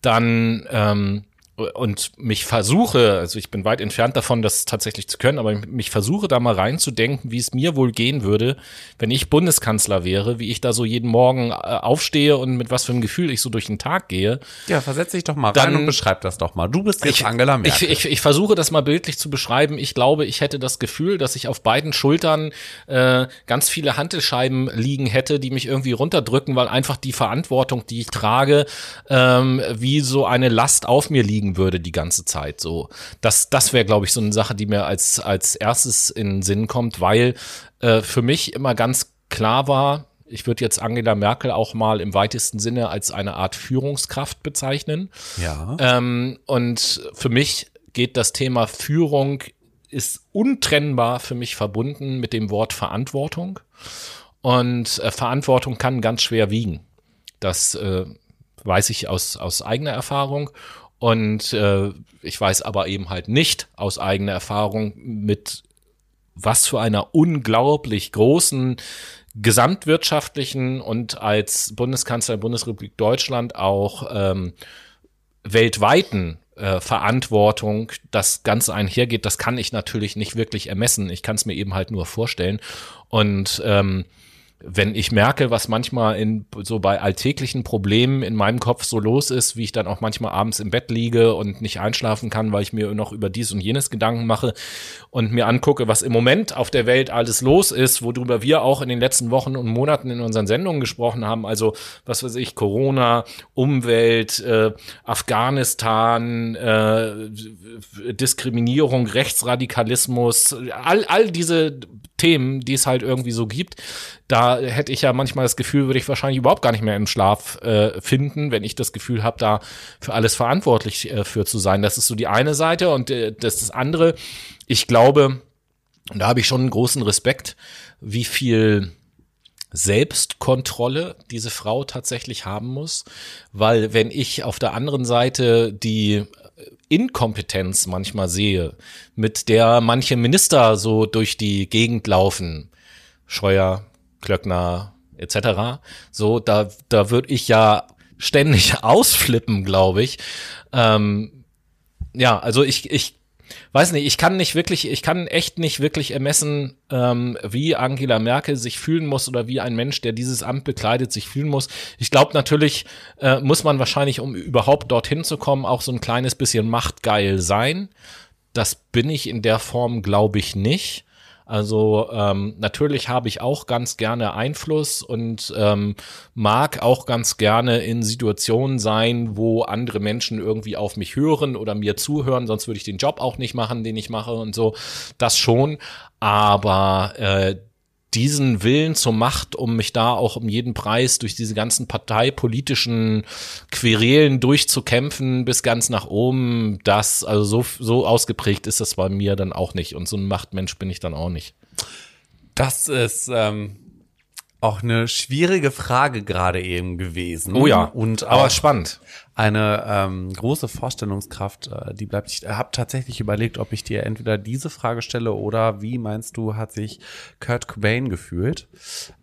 dann ähm, und mich versuche, also ich bin weit entfernt davon, das tatsächlich zu können, aber mich versuche da mal reinzudenken, wie es mir wohl gehen würde, wenn ich Bundeskanzler wäre, wie ich da so jeden Morgen äh, aufstehe und mit was für einem Gefühl ich so durch den Tag gehe. Ja, versetz dich doch mal dann, rein und beschreib das doch mal. Du bist jetzt ich, Angela Merkel. Ich, ich, ich versuche das mal bildlich zu beschreiben. Ich glaube, ich hätte das Gefühl, dass ich auf beiden Schultern äh, ganz viele Hantelscheiben liegen hätte, die mich irgendwie runterdrücken, weil einfach die Verantwortung, die ich trage, ähm, wie so eine Last auf mir liegen liegen würde die ganze Zeit. So, das, das wäre, glaube ich, so eine Sache, die mir als, als erstes in den Sinn kommt, weil äh, für mich immer ganz klar war, ich würde jetzt Angela Merkel auch mal im weitesten Sinne als eine Art Führungskraft bezeichnen. Ja. Ähm, und für mich geht das Thema Führung ist untrennbar für mich verbunden mit dem Wort Verantwortung. Und äh, Verantwortung kann ganz schwer wiegen. Das äh, weiß ich aus, aus eigener Erfahrung. Und äh, ich weiß aber eben halt nicht aus eigener Erfahrung, mit was für einer unglaublich großen gesamtwirtschaftlichen und als Bundeskanzler der Bundesrepublik Deutschland auch ähm, weltweiten äh, Verantwortung das Ganze einhergeht, das kann ich natürlich nicht wirklich ermessen. Ich kann es mir eben halt nur vorstellen. Und ähm, wenn ich merke, was manchmal in so bei alltäglichen Problemen in meinem Kopf so los ist, wie ich dann auch manchmal abends im Bett liege und nicht einschlafen kann, weil ich mir noch über dies und jenes Gedanken mache und mir angucke, was im Moment auf der Welt alles los ist, worüber wir auch in den letzten Wochen und Monaten in unseren Sendungen gesprochen haben, also was weiß ich, Corona, Umwelt, äh, Afghanistan, äh, Diskriminierung, Rechtsradikalismus, all, all diese Themen, die es halt irgendwie so gibt, da hätte ich ja manchmal das Gefühl, würde ich wahrscheinlich überhaupt gar nicht mehr im Schlaf äh, finden, wenn ich das Gefühl habe, da für alles verantwortlich äh, für zu sein. Das ist so die eine Seite und äh, das ist das andere. Ich glaube, und da habe ich schon einen großen Respekt, wie viel Selbstkontrolle diese Frau tatsächlich haben muss, weil wenn ich auf der anderen Seite die Inkompetenz manchmal sehe, mit der manche Minister so durch die Gegend laufen, Scheuer, Klöckner, etc. So, da, da würde ich ja ständig ausflippen, glaube ich. Ähm, ja, also ich, ich weiß nicht, ich kann nicht wirklich, ich kann echt nicht wirklich ermessen, ähm, wie Angela Merkel sich fühlen muss oder wie ein Mensch, der dieses Amt bekleidet, sich fühlen muss. Ich glaube natürlich, äh, muss man wahrscheinlich, um überhaupt dorthin zu kommen, auch so ein kleines bisschen machtgeil sein. Das bin ich in der Form, glaube ich, nicht. Also ähm, natürlich habe ich auch ganz gerne Einfluss und ähm, mag auch ganz gerne in Situationen sein, wo andere Menschen irgendwie auf mich hören oder mir zuhören, sonst würde ich den Job auch nicht machen, den ich mache und so. Das schon. Aber äh, diesen Willen zur Macht, um mich da auch um jeden Preis durch diese ganzen parteipolitischen Querelen durchzukämpfen bis ganz nach oben, das, also so, so ausgeprägt ist das bei mir dann auch nicht. Und so ein Machtmensch bin ich dann auch nicht. Das ist ähm, auch eine schwierige Frage gerade eben gewesen. Oh ja, und aber auch spannend. Eine ähm, große Vorstellungskraft, äh, die bleibt. Ich habe tatsächlich überlegt, ob ich dir entweder diese Frage stelle oder wie meinst du, hat sich Kurt Cobain gefühlt?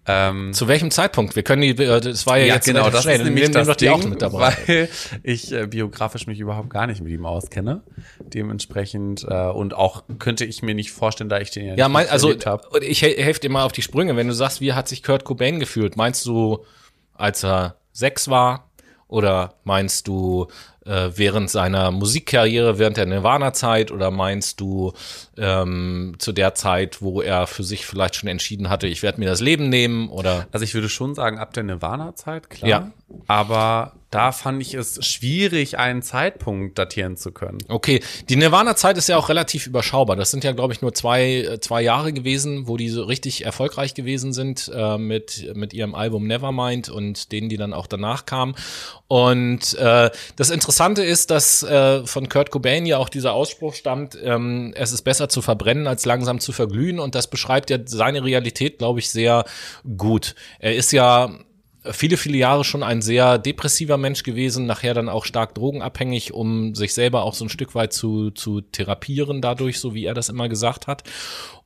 Ähm, Zu welchem Zeitpunkt? Wir können die, äh, das war ja, ja, jetzt genau, das schnell, ist nämlich nehmen das doch die Ding, auch mit dabei. weil ich äh, biografisch mich überhaupt gar nicht mit ihm auskenne. Dementsprechend äh, und auch könnte ich mir nicht vorstellen, da ich den ja, Ja, nicht mein, also habe. ich he- helfe dir mal auf die Sprünge. Wenn du sagst, wie hat sich Kurt Cobain gefühlt? Meinst du, als er sechs war? Oder meinst du äh, während seiner Musikkarriere, während der Nirvana-Zeit? Oder meinst du ähm, zu der Zeit, wo er für sich vielleicht schon entschieden hatte, ich werde mir das Leben nehmen? Oder Also ich würde schon sagen, ab der Nirvana-Zeit, klar. Ja. Aber da fand ich es schwierig, einen Zeitpunkt datieren zu können. Okay, die Nirvana-Zeit ist ja auch relativ überschaubar. Das sind ja, glaube ich, nur zwei, äh, zwei Jahre gewesen, wo die so richtig erfolgreich gewesen sind äh, mit, mit ihrem Album Nevermind und denen, die dann auch danach kamen. Und äh, das Interessante ist, dass äh, von Kurt Cobain ja auch dieser Ausspruch stammt, ähm, es ist besser zu verbrennen, als langsam zu verglühen. Und das beschreibt ja seine Realität, glaube ich, sehr gut. Er ist ja viele, viele Jahre schon ein sehr depressiver Mensch gewesen, nachher dann auch stark drogenabhängig, um sich selber auch so ein Stück weit zu, zu therapieren dadurch, so wie er das immer gesagt hat.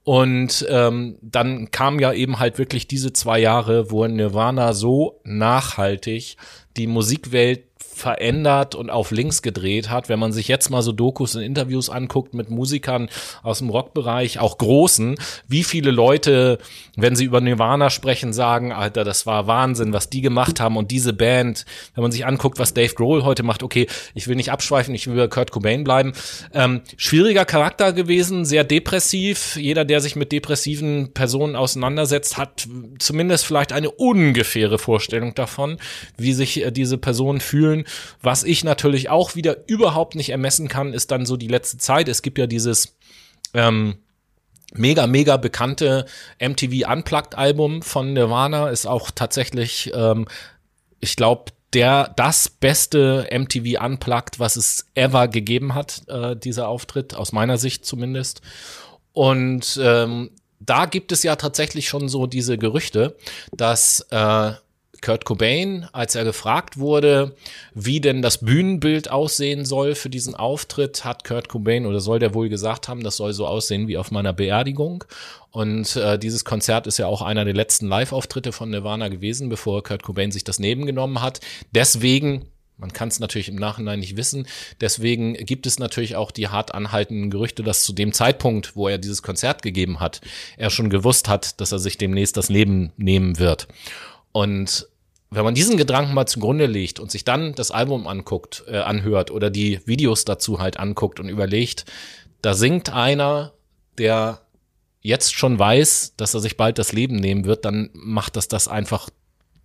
Und ähm, dann kam ja eben halt wirklich diese zwei Jahre, wo Nirvana so nachhaltig die Musikwelt verändert und auf links gedreht hat. Wenn man sich jetzt mal so Dokus und Interviews anguckt mit Musikern aus dem Rockbereich, auch großen, wie viele Leute, wenn sie über Nirvana sprechen, sagen, Alter, das war Wahnsinn, was die gemacht haben und diese Band, wenn man sich anguckt, was Dave Grohl heute macht, okay, ich will nicht abschweifen, ich will bei Kurt Cobain bleiben. Ähm, schwieriger Charakter gewesen, sehr depressiv. Jeder, der sich mit depressiven Personen auseinandersetzt, hat zumindest vielleicht eine ungefähre Vorstellung davon, wie sich äh, diese Personen fühlen. Was ich natürlich auch wieder überhaupt nicht ermessen kann, ist dann so die letzte Zeit. Es gibt ja dieses ähm, mega, mega bekannte MTV Unplugged Album von Nirvana, ist auch tatsächlich, ähm, ich glaube, der das beste MTV Unplugged, was es ever gegeben hat, äh, dieser Auftritt, aus meiner Sicht zumindest. Und ähm, da gibt es ja tatsächlich schon so diese Gerüchte, dass äh, Kurt Cobain, als er gefragt wurde, wie denn das Bühnenbild aussehen soll für diesen Auftritt, hat Kurt Cobain oder soll der wohl gesagt haben, das soll so aussehen wie auf meiner Beerdigung. Und äh, dieses Konzert ist ja auch einer der letzten Live-Auftritte von Nirvana gewesen, bevor Kurt Cobain sich das nebengenommen hat. Deswegen man kann es natürlich im Nachhinein nicht wissen. Deswegen gibt es natürlich auch die hart anhaltenden Gerüchte, dass zu dem Zeitpunkt, wo er dieses Konzert gegeben hat, er schon gewusst hat, dass er sich demnächst das Leben nehmen wird. Und wenn man diesen Gedanken mal zugrunde legt und sich dann das Album anguckt, äh, anhört oder die Videos dazu halt anguckt und überlegt, da singt einer, der jetzt schon weiß, dass er sich bald das Leben nehmen wird, dann macht das das einfach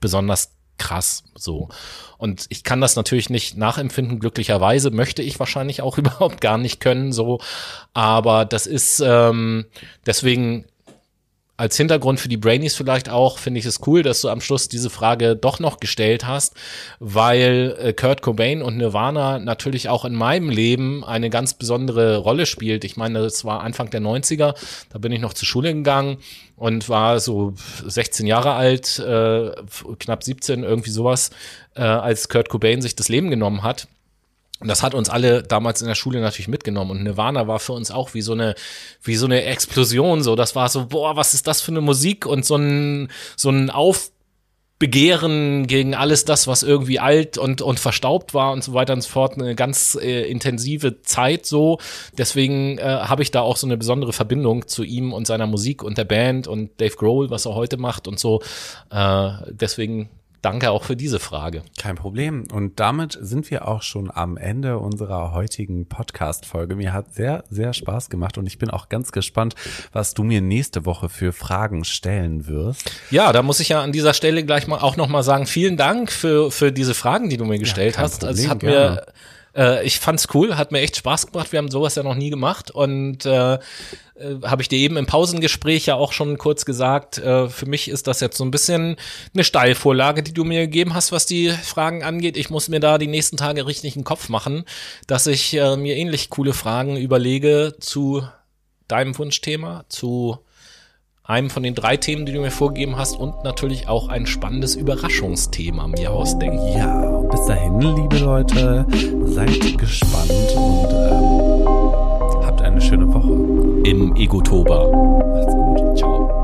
besonders krass so. Und ich kann das natürlich nicht nachempfinden, glücklicherweise möchte ich wahrscheinlich auch überhaupt gar nicht können so, aber das ist ähm, deswegen als Hintergrund für die Brainies vielleicht auch, finde ich es cool, dass du am Schluss diese Frage doch noch gestellt hast, weil äh, Kurt Cobain und Nirvana natürlich auch in meinem Leben eine ganz besondere Rolle spielt. Ich meine, das war Anfang der 90er, da bin ich noch zur Schule gegangen und war so 16 Jahre alt, äh, knapp 17, irgendwie sowas, äh, als Kurt Cobain sich das Leben genommen hat. Und das hat uns alle damals in der Schule natürlich mitgenommen. Und Nirvana war für uns auch wie so eine, wie so eine Explosion. So, das war so, boah, was ist das für eine Musik? Und so ein, so ein Begehren gegen alles das, was irgendwie alt und, und verstaubt war und so weiter und so fort, eine ganz äh, intensive Zeit so. Deswegen äh, habe ich da auch so eine besondere Verbindung zu ihm und seiner Musik und der Band und Dave Grohl, was er heute macht und so. Äh, deswegen Danke auch für diese Frage. Kein Problem. Und damit sind wir auch schon am Ende unserer heutigen Podcast-Folge. Mir hat sehr, sehr Spaß gemacht und ich bin auch ganz gespannt, was du mir nächste Woche für Fragen stellen wirst. Ja, da muss ich ja an dieser Stelle gleich mal auch nochmal sagen, vielen Dank für, für diese Fragen, die du mir gestellt ja, hast. Problem, also es hat gerne. Äh, ich fand's cool, hat mir echt Spaß gemacht. Wir haben sowas ja noch nie gemacht und äh, äh, habe ich dir eben im Pausengespräch ja auch schon kurz gesagt. Äh, für mich ist das jetzt so ein bisschen eine Steilvorlage, die du mir gegeben hast, was die Fragen angeht. Ich muss mir da die nächsten Tage richtig einen Kopf machen, dass ich äh, mir ähnlich coole Fragen überlege zu deinem Wunschthema, zu einem von den drei Themen, die du mir vorgegeben hast und natürlich auch ein spannendes Überraschungsthema mir ausdenken. Ja, bis dahin, liebe Leute, seid gespannt und ähm, habt eine schöne Woche. Im Egotober. Macht's gut. Ciao.